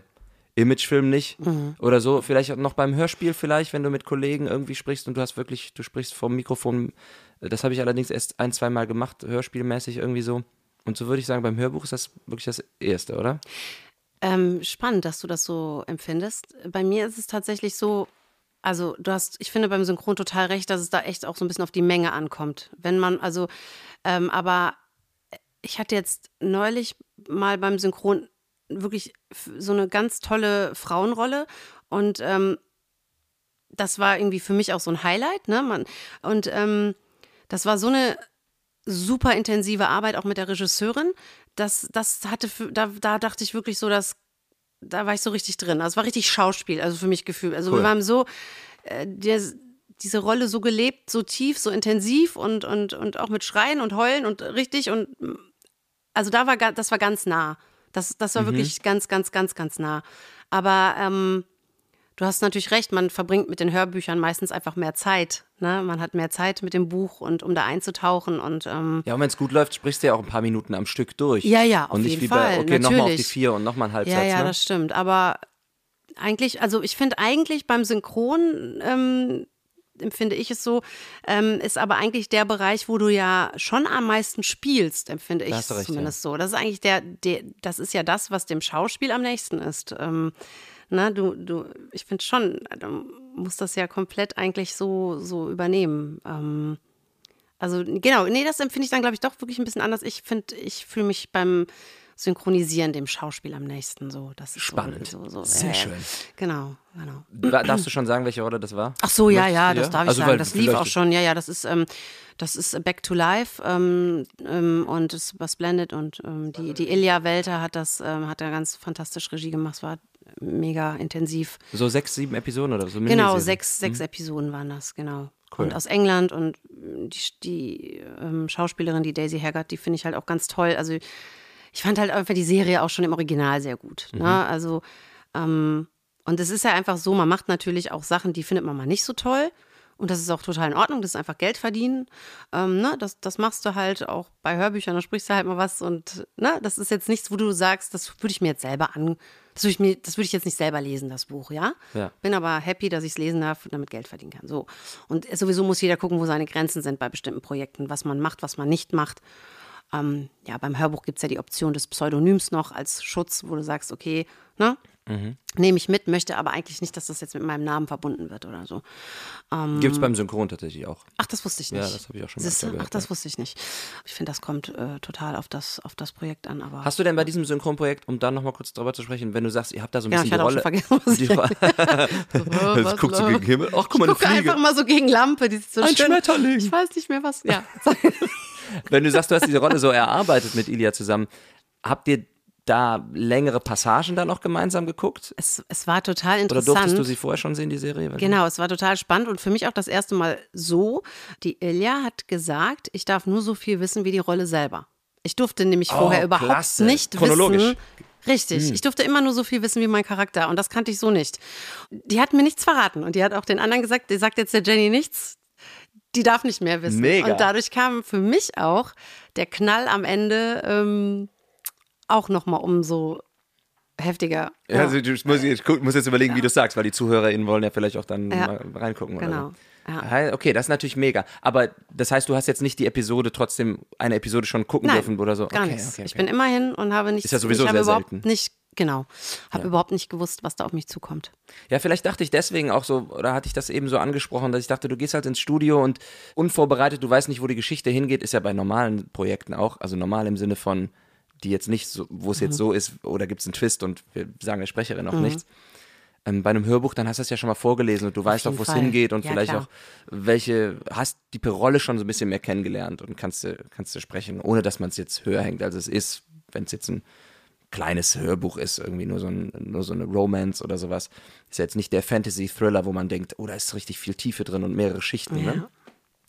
Imagefilmen nicht oder so. Vielleicht auch noch beim Hörspiel vielleicht, wenn du mit Kollegen irgendwie sprichst und du hast wirklich, du sprichst vom Mikrofon. Das habe ich allerdings erst ein, zwei Mal gemacht, hörspielmäßig irgendwie so. Und so würde ich sagen, beim Hörbuch ist das wirklich das Erste, oder? Ähm, spannend, dass du das so empfindest. Bei mir ist es tatsächlich so, also du hast, ich finde beim Synchron total recht, dass es da echt auch so ein bisschen auf die Menge ankommt. Wenn man, also, ähm, aber ich hatte jetzt neulich mal beim Synchron wirklich so eine ganz tolle Frauenrolle und ähm, das war irgendwie für mich auch so ein Highlight, ne? Man, und ähm, das war so eine super intensive Arbeit auch mit der Regisseurin. Das, das hatte, da, da dachte ich wirklich so, dass da war ich so richtig drin. Also es war richtig Schauspiel, also für mich Gefühl. Also Cool. wir haben so äh, der, diese Rolle so gelebt, so tief, so intensiv und, und, und auch mit Schreien und Heulen und richtig und also da war das war ganz nah. Das, das war wirklich ganz, ganz, ganz, ganz nah. Aber ähm, du hast natürlich recht, man verbringt mit den Hörbüchern meistens einfach mehr Zeit. Ne? Man hat mehr Zeit mit dem Buch und um da einzutauchen und ähm, Ja, und wenn es gut läuft, sprichst du ja auch ein paar Minuten am Stück durch. Ja, ja, auf Und nicht jeden wie Fall, bei, okay, nochmal auf die vier und nochmal ein Halbsatz. Ja, ja, ne? das stimmt. Aber eigentlich, also ich finde eigentlich beim Synchron, ähm, empfinde ich es so, ähm, ist aber eigentlich der Bereich, wo du ja schon am meisten spielst, empfinde ich es recht, zumindest so. Das ist eigentlich der, der, das ist ja das, was dem Schauspiel am nächsten ist. Ähm, na, du, du, ich finde schon, du musst das ja komplett eigentlich so, so übernehmen. Ähm, also genau, nee, das empfinde ich dann, glaube ich, doch wirklich ein bisschen anders. Ich finde, ich fühle mich beim Synchronisieren dem Schauspiel am nächsten so. Das ist Spannend. So, so, Sehr äh, schön. Genau, genau. Da- Darfst du schon sagen, welche Rolle das war? Ach so, ja, ja, das darf ich Also, sagen. Das lief auch schon. Ja, ja, das ist, ähm, das ist Back to Life ähm, ähm, und es war Splendid und ähm, die, die Ilja Welter hat das, ähm, hat da ganz fantastisch Regie gemacht. Es war mega intensiv. So sechs, sieben Episoden oder so. Genau, sechs, sechs Episoden waren das, genau. Cool. Und aus England und die, die ähm, Schauspielerin, die Daisy Haggard, die finde ich halt auch ganz toll. Also ich fand halt einfach die Serie auch schon im Original sehr gut. Ne? Also ähm, und es ist ja einfach so, man macht natürlich auch Sachen, die findet man mal nicht so toll. Und das ist auch total in Ordnung, das ist einfach Geld verdienen. Ähm, ne? das, das machst du halt auch bei Hörbüchern, da sprichst du halt mal was und ne? das ist jetzt nichts, wo du sagst, das würde ich mir jetzt selber an, das würde ich mir, das würde ich jetzt nicht selber lesen, das Buch, ja? Ja. Bin aber happy, dass ich es lesen darf und damit Geld verdienen kann. So. Und sowieso muss jeder gucken, wo seine Grenzen sind bei bestimmten Projekten, was man macht, was man nicht macht. Ähm, ja, beim Hörbuch gibt es ja die Option des Pseudonyms noch als Schutz, wo du sagst, okay, ne? Nehme ich mit, möchte aber eigentlich nicht, dass das jetzt mit meinem Namen verbunden wird oder so. Gibt es beim Synchron tatsächlich auch. Ach, das wusste ich nicht. Ja, das habe ich auch schon du? gehört, Ach, das ja. wusste ich nicht. Ich finde, das kommt äh, total auf das, auf das Projekt an. Aber Hast du denn bei diesem Synchronprojekt, um da nochmal kurz drüber zu sprechen, wenn du sagst, ihr habt da so ein Ja, bisschen ich die Rolle. vergessen, was die, ich- Oh, was guckt so los? gegen den Himmel. Ach, guck mal, ich gucke einfach mal so gegen Lampe. Die so Ein schön. Schmetterling. Ich weiß nicht mehr was. Ja. Wenn du sagst, du hast diese Rolle so erarbeitet mit Ilya zusammen, habt ihr da längere Passagen dann auch gemeinsam geguckt? es, es war total Oder interessant. durftest du sie vorher schon sehen, die Serie? Genau, es war total spannend und für mich auch das erste Mal so. Die Ilja hat gesagt, ich darf nur so viel wissen wie die Rolle selber. Ich durfte nämlich vorher überhaupt Oh, klasse. nicht Chronologisch. Hm. wissen. Richtig, ich durfte immer nur so viel wissen wie mein Charakter und das kannte ich so nicht. Die hat mir nichts verraten und die hat auch den anderen gesagt, die sagt jetzt der Jenny nichts, die darf nicht mehr wissen. Mega. Und dadurch kam für mich auch der Knall am Ende ähm, auch nochmal umso heftiger. Ja, also musst jetzt, guck- musst jetzt überlegen, wie du sagst, weil die ZuhörerInnen wollen ja vielleicht auch dann Ja. mal reingucken. Genau. Ja. so. Okay, das ist natürlich mega. Aber das heißt, du hast jetzt nicht die Episode trotzdem, eine Episode schon gucken Nein, dürfen oder so? Gar okay, nichts. Okay, okay. Ich bin immer hin und habe nicht. Ist ja sowieso ich habe sehr überhaupt selten. nicht, genau, habe überhaupt nicht gewusst, was da auf mich zukommt. Ja, vielleicht dachte ich deswegen auch so, oder hatte ich das eben so angesprochen, dass ich dachte, du gehst halt ins Studio und unvorbereitet, du weißt nicht, wo die Geschichte hingeht, ist ja bei normalen Projekten auch, also normal im Sinne von, die jetzt nicht so, wo es Mhm. jetzt so ist, oder gibt es einen Twist und wir sagen der Sprecherin auch nichts. Ähm, bei einem Hörbuch, dann hast du es ja schon mal vorgelesen und du weißt auch, wo es hingeht und Ja, vielleicht klar. auch, welche, hast die Rolle schon so ein bisschen mehr kennengelernt und kannst du, kannst du sprechen, ohne dass man es jetzt höher hängt, als es ist, wenn es jetzt ein kleines Hörbuch ist, irgendwie nur so, ein, nur so eine Romance oder sowas. Ist ja jetzt nicht der Fantasy-Thriller, wo man denkt, oh, da ist richtig viel Tiefe drin und mehrere Schichten. Ne?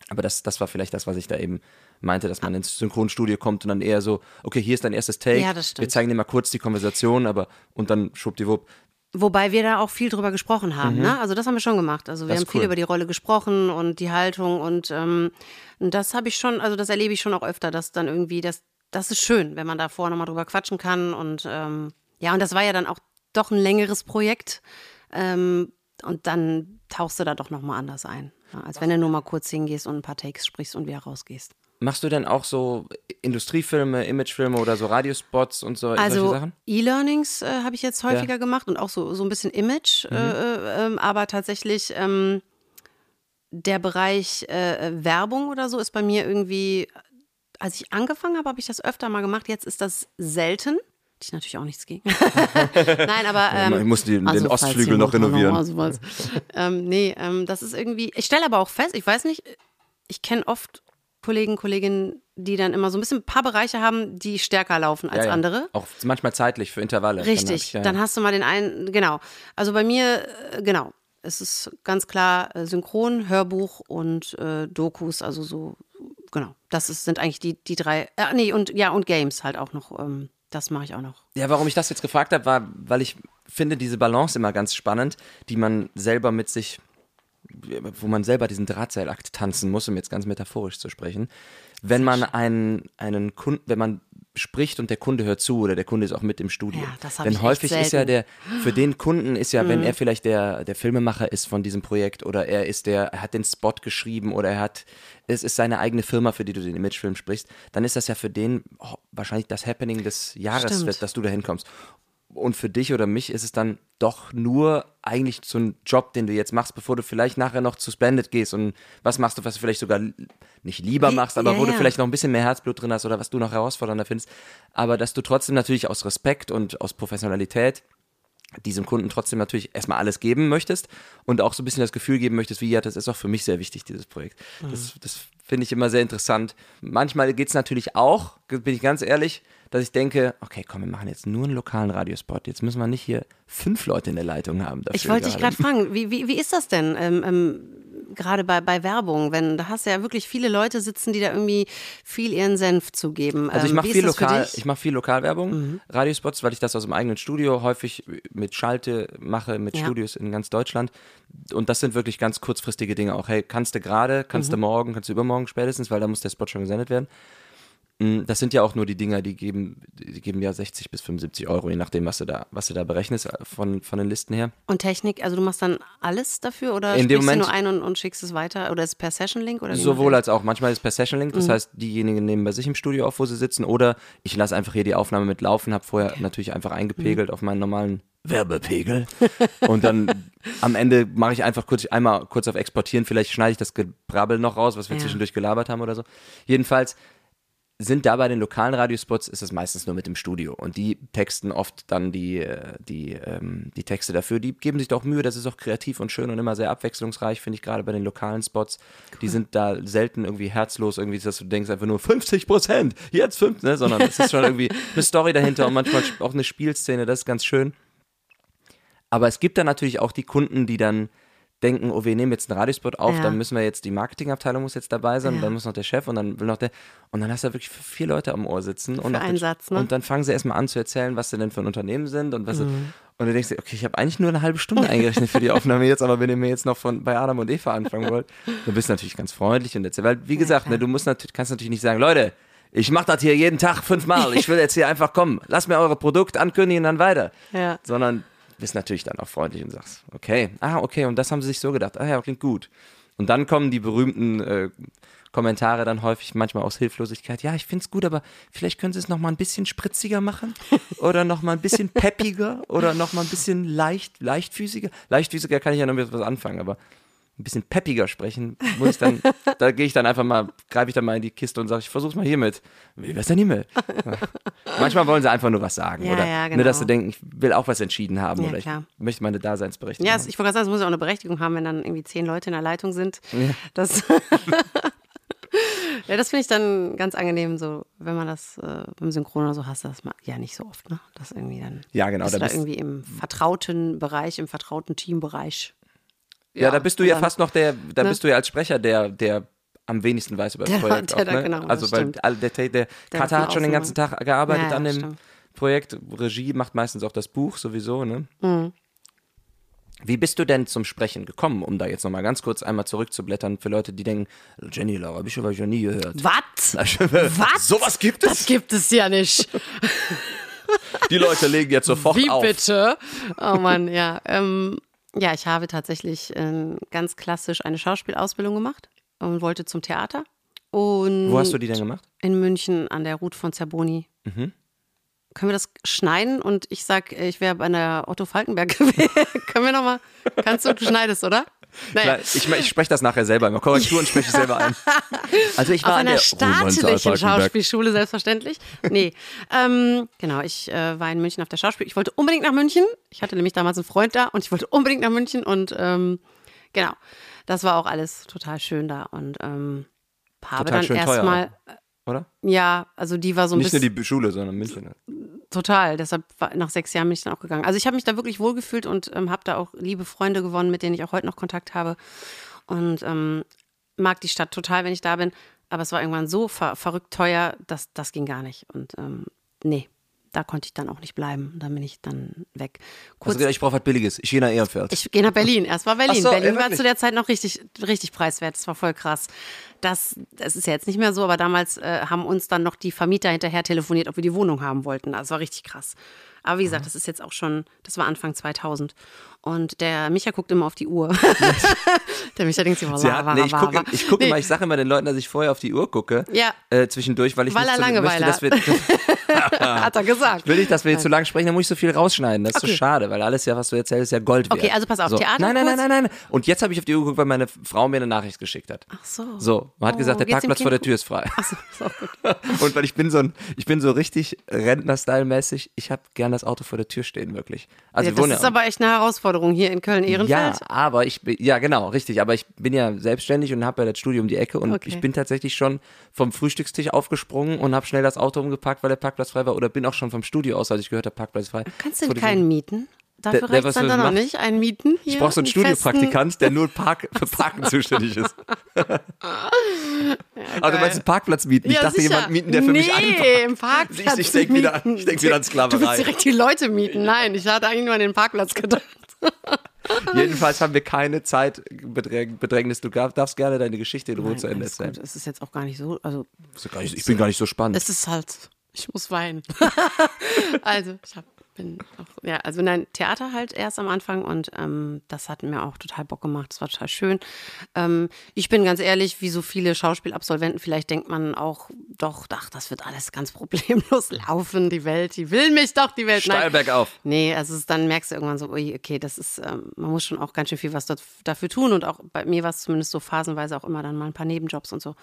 Aber das, das war vielleicht das, was ich da eben meinte, dass man ins Synchronstudio kommt und dann eher so, okay, hier ist dein erstes Take, Ja, das stimmt. wir zeigen dir mal kurz die Konversation, aber und dann schwuppdiwupp. Wobei wir da auch viel drüber gesprochen haben, ne? Also das haben wir schon gemacht. Also wir Mhm. Das haben viel cool. über die Rolle gesprochen und die Haltung und ähm, das habe ich schon, also das erlebe ich schon auch öfter, dass dann irgendwie, das, das ist schön, wenn man da vorher nochmal drüber quatschen kann und ähm, ja, und das war ja dann auch doch ein längeres Projekt ähm, und dann tauchst du da doch nochmal anders ein, ja, als wenn du nur mal kurz hingehst und ein paar Takes sprichst und wieder rausgehst. Machst du denn auch so Industriefilme, Imagefilme oder so Radiospots und so solche Also Sachen? E-Learnings äh, habe ich jetzt häufiger gemacht und auch so, so ein bisschen Image, Mhm. äh, äh, ähm, aber tatsächlich ähm, der Bereich äh, Werbung oder so ist bei mir irgendwie, als ich angefangen habe, habe ich das öfter mal gemacht. Jetzt ist das selten. Hätte Ich natürlich auch nichts gegen. Nein, aber. Ähm, ich muss den falls Ostflügel noch renovieren. Also was. ähm, nee, ähm, das ist irgendwie. Ich stelle aber auch fest, ich weiß nicht, ich kenne oft Kollegen, Kolleginnen, die dann immer so ein bisschen ein paar Bereiche haben, die stärker laufen als Ja, ja. andere. Auch manchmal zeitlich für Intervalle. Dann Richtig, ich, ja, dann hast du mal den einen, genau. Also bei mir, äh, genau, es ist ganz klar äh, Synchron, Hörbuch und äh, Dokus, also so, genau. Das ist, sind eigentlich die, die drei, äh, nee, und ja, und Games halt auch noch, ähm, das mache ich auch noch. Ja, warum ich das jetzt gefragt habe, war, weil ich finde diese Balance immer ganz spannend, die man selber mit sich, wo man selber diesen Drahtseilakt tanzen muss, um jetzt ganz metaphorisch zu sprechen. Wenn man einen, einen Kunden, wenn man spricht und der Kunde hört zu oder der Kunde ist auch mit im Studio. Ja, das Denn häufig ist ja der, für den Kunden ist ja, Mhm. wenn er vielleicht der, der Filmemacher ist von diesem Projekt oder er ist der, er hat den Spot geschrieben oder er hat, es ist seine eigene Firma, für die du den Imagefilm sprichst, dann ist das ja für den oh, wahrscheinlich das Happening des Jahres, Stimmt. wird, dass du da hinkommst. Und für dich oder mich ist es dann doch nur eigentlich so ein Job, den du jetzt machst, bevor du vielleicht nachher noch zu Splendid gehst und was machst du, was du vielleicht sogar nicht lieber machst, aber ja, wo du ja. vielleicht noch ein bisschen mehr Herzblut drin hast oder was du noch herausfordernder findest. Aber dass du trotzdem natürlich aus Respekt und aus Professionalität diesem Kunden trotzdem natürlich erstmal alles geben möchtest und auch so ein bisschen das Gefühl geben möchtest, wie ja, das ist auch für mich sehr wichtig, dieses Projekt. Das, das finde ich immer sehr interessant. Manchmal geht es natürlich auch, bin ich ganz ehrlich, dass ich denke, okay, komm, wir machen jetzt nur einen lokalen Radiospot. Jetzt müssen wir nicht hier fünf Leute in der Leitung haben. Dafür Ich wollte dich gerade fragen, wie, wie, wie ist das denn? Ähm, ähm, gerade bei, bei Werbung, wenn da hast du ja wirklich viele Leute sitzen, die da irgendwie viel ihren Senf zugeben. Also ich Ähm, mache viel lokal? Mhm. ich mache viel Lokalwerbung, Radiospots, weil ich das aus dem eigenen Studio häufig mit Schalte mache, mit Ja. Studios in ganz Deutschland. Und das sind wirklich ganz kurzfristige Dinge auch. Hey, kannst du gerade, kannst du Mhm. morgen, kannst du übermorgen spätestens, weil da muss der Spot schon gesendet werden. Mm, Das sind ja auch nur die Dinger, die geben, die geben ja 60 bis 75 Euro, je nachdem, was du da, was du da berechnest äh, von, von den Listen her. Und Technik, also du machst dann alles dafür oder In dem Moment- du nur ein und, und schickst es weiter oder ist es per Session-Link? Sowohl als auch. Manchmal ist es per Session Link, das heißt, diejenigen nehmen bei sich im Studio auf, wo sie sitzen, oder ich lasse einfach hier die Aufnahme mit laufen, habe vorher natürlich einfach eingepegelt auf meinen normalen Werbepegel. Und dann am Ende mache ich einfach kurz einmal kurz auf Exportieren, vielleicht schneide ich das Gebrabbel noch raus, was wir Ja. zwischendurch gelabert haben oder so. Jedenfalls sind da bei den lokalen Radiospots ist es meistens nur mit dem Studio und die texten oft dann die, äh, die, ähm, die Texte dafür. Die geben sich doch Mühe, das ist auch kreativ und schön und immer sehr abwechslungsreich, finde ich gerade bei den lokalen Spots. Die sind da selten irgendwie herzlos, irgendwie, dass du denkst einfach nur 50 Prozent, jetzt 5, ne? sondern es ist schon irgendwie eine Story dahinter und manchmal auch eine Spielszene, das ist ganz schön. Aber es gibt dann natürlich auch die Kunden, die dann denken, oh, wir nehmen jetzt einen Radiospot auf, Ja. dann müssen wir jetzt, die Marketingabteilung muss jetzt dabei sein, Ja. und dann muss noch der Chef und dann will noch der, und dann hast du wirklich vier Leute am Ohr sitzen. und, noch einen den- Satz, ne? und dann fangen sie erstmal an zu erzählen, was sie denn für ein Unternehmen sind und was sie, Mhm. und du denkst dir, okay, ich habe eigentlich nur eine halbe Stunde eingerechnet für die Aufnahme jetzt, aber wenn ihr mir jetzt noch von bei Adam und Eva anfangen wollt, dann bist du natürlich ganz freundlich und erzähl, weil wie gesagt, ne, du musst natürlich, kannst natürlich nicht sagen, Leute, ich mache das hier jeden Tag fünfmal, ich will jetzt hier einfach kommen, lasst mir eure Produkt ankündigen und dann weiter Ja. sondern bist natürlich dann auch freundlich und sagst, okay, ah, okay, und das haben sie sich so gedacht, ah ja, klingt gut. Und dann kommen die berühmten äh, Kommentare dann häufig manchmal aus Hilflosigkeit, ja, ich finde es gut, aber vielleicht können sie es noch mal ein bisschen spritziger machen oder noch mal ein bisschen peppiger oder noch mal ein bisschen leicht, leichtfüßiger. Leichtfüßiger kann ich ja noch mit was anfangen, aber ein bisschen peppiger sprechen, muss ich dann, da gehe ich dann einfach mal, greife ich dann mal in die Kiste und sage, ich versuch's mal hiermit. Wie wär's denn hiermit? Manchmal wollen sie einfach nur was sagen Ja, oder ja, ne, dass sie genau. denken, ich will auch was entschieden haben Ja, oder ich klar. möchte meine Daseinsberechtigung Ja, haben. es- ich wollte gerade sagen, es muss ja auch eine Berechtigung haben, wenn dann irgendwie zehn Leute in der Leitung sind. Das, ja, das finde ich dann ganz angenehm, so wenn man das äh, beim Synchron oder so hast, das ma- ja nicht so oft, ne? Das irgendwie dann. Ja, genau, Bist da bist- irgendwie im vertrauten Bereich, im vertrauten Teambereich. Ja, da bist du ja dann- fast noch der, da ne? bist du ja als Sprecher der, der am wenigsten weiß über das Der- Projekt. der auch, ne? genau, das also weil der, der, der Kater hat schon den ganzen Tag gearbeitet Ja, ja, an dem stimmt. Projekt. Regie macht meistens auch das Buch sowieso, ne? Mhm. Wie bist du denn zum Sprechen gekommen, um da jetzt nochmal ganz kurz einmal zurückzublättern für Leute, die denken, Jenny Laura Bischof habe ich noch nie gehört. Was? Was? Sowas gibt Das es? gibt es ja nicht. Die Leute legen jetzt sofort Wie auf. bitte? Oh Mann, ja. Ähm, ja, ich habe tatsächlich äh, ganz klassisch eine Schauspielausbildung gemacht und wollte zum Theater. Und Wo hast du die denn gemacht? In München an der Ruth von Zerboni. Mhm. Können wir das schneiden und ich sag, äh, ich wäre bei der Otto Falkenberg gewesen. Können wir nochmal? Kannst du, du schneidest, oder? Naja. Ich, ich spreche das nachher selber immer. Korrekturen spreche ich selber ein. Also ich war Auf an einer der staatlichen. Schauspielschule, selbstverständlich. Nee, ähm, genau, ich äh, war in München auf der Schauspiel. Ich wollte unbedingt nach München. Ich hatte nämlich damals einen Freund da und ich wollte unbedingt nach München und ähm, genau, das war auch alles total schön da und ähm, habe Total dann erstmal, Oder? ja, also die war so ein Nicht nur bisschen die Schule, sondern München. Total. Deshalb war, nach sechs Jahren bin ich dann auch gegangen. Also ich habe mich da wirklich wohlgefühlt und ähm, habe da auch liebe Freunde gewonnen, mit denen ich auch heute noch Kontakt habe und ähm, mag die Stadt total, wenn ich da bin. Aber es war irgendwann so ver verrückt teuer, dass das ging gar nicht. Und ähm, nee, da konnte ich dann auch nicht bleiben. Dann bin ich dann weg. Kurz, gedacht, ich brauche was Billiges. Ich gehe nach Ehrenfeld. ich gehe nach Berlin. Erst war Berlin. So, Berlin war zu der Zeit noch richtig, richtig preiswert. Das war voll krass. Das, das ist ja jetzt nicht mehr so, aber damals äh, haben uns dann noch die Vermieter hinterher telefoniert, ob wir die Wohnung haben wollten. Das war richtig krass. Aber wie gesagt, das ist jetzt auch schon, das war Anfang 2000. Und der Micha guckt immer auf die Uhr. der Micha denkt sich, Sie hat, nee, ich gucke ich gucke Nee. immer, ich sage immer den Leuten, dass ich vorher auf die Uhr gucke. Ja. Äh, zwischendurch, weil ich Weil nicht er so, möchte, dass wir, Hat er gesagt. will nicht, dass wir zu lang sprechen, dann muss ich so viel rausschneiden. Das ist Okay. so schade, weil alles ja, was du erzählst, ist ja Gold wert. Okay, also pass auf, so. Theater Nein, nein, nein, nein, nein. Und jetzt habe ich auf die Uhr geguckt, weil meine Frau mir eine Nachricht geschickt hat. Ach so. So, man hat Oh, gesagt, der Parkplatz vor der Tür ist frei. Ach so, ist auch gut. Und weil ich bin so ein, ich bin so richtig Rentner-Style-mäßig, ich habe gern das Auto vor der Tür stehen, wirklich. Also Ja, das ist aber echt eine Herausforderung hier in Köln-Ehrenfeld. ja, aber ich bin, ja genau, richtig, aber ich bin ja selbstständig und habe ja das Studio um die Ecke und Okay. ich bin tatsächlich schon vom Frühstückstisch aufgesprungen und habe schnell das Auto umgepackt, weil der Parkplatz frei war oder bin auch schon vom Studio aus, als ich gehört habe, Parkplatz ist frei. Kannst du keinen mieten? Dafür reicht was dann noch macht? nicht. Einen mieten? Ich brauche so einen Studiopraktikant, der nur Park, für Parken zuständig ist. Aber du meinst einen Parkplatz mieten? Ich Ja, dachte, sicher. jemand mieten, der für nee, mich einparkt. im Parkplatz Ich, ich denke wieder, ich denk wieder an Du Sklaverei. willst direkt die Leute mieten. Nein, ich hatte eigentlich nur an den Parkplatz gedacht. Jedenfalls haben wir keine Zeitbedrängnis. Du darf- darfst gerne deine Geschichte in Ruhe zu Ende erzählen. Es ist jetzt auch gar nicht so, also nicht- Ich bin gar nicht so spannend. es ist halt, ich muss weinen. also ich hab, bin auch, ja, also nein, Theater halt erst am Anfang und ähm, das hat mir auch total Bock gemacht. Das war total schön. Ähm, ich bin ganz ehrlich, wie so viele Schauspielabsolventen, vielleicht denkt man auch, doch, ach, das wird alles ganz problemlos laufen. Die Welt, die will mich doch, die Welt. Steil Nein. bergauf. Nee, also es dann merkst du irgendwann so, ui, okay, das ist, ähm, man muss schon auch ganz schön viel was dort, dafür tun und auch bei mir war es zumindest so phasenweise auch immer dann mal ein paar Nebenjobs und so.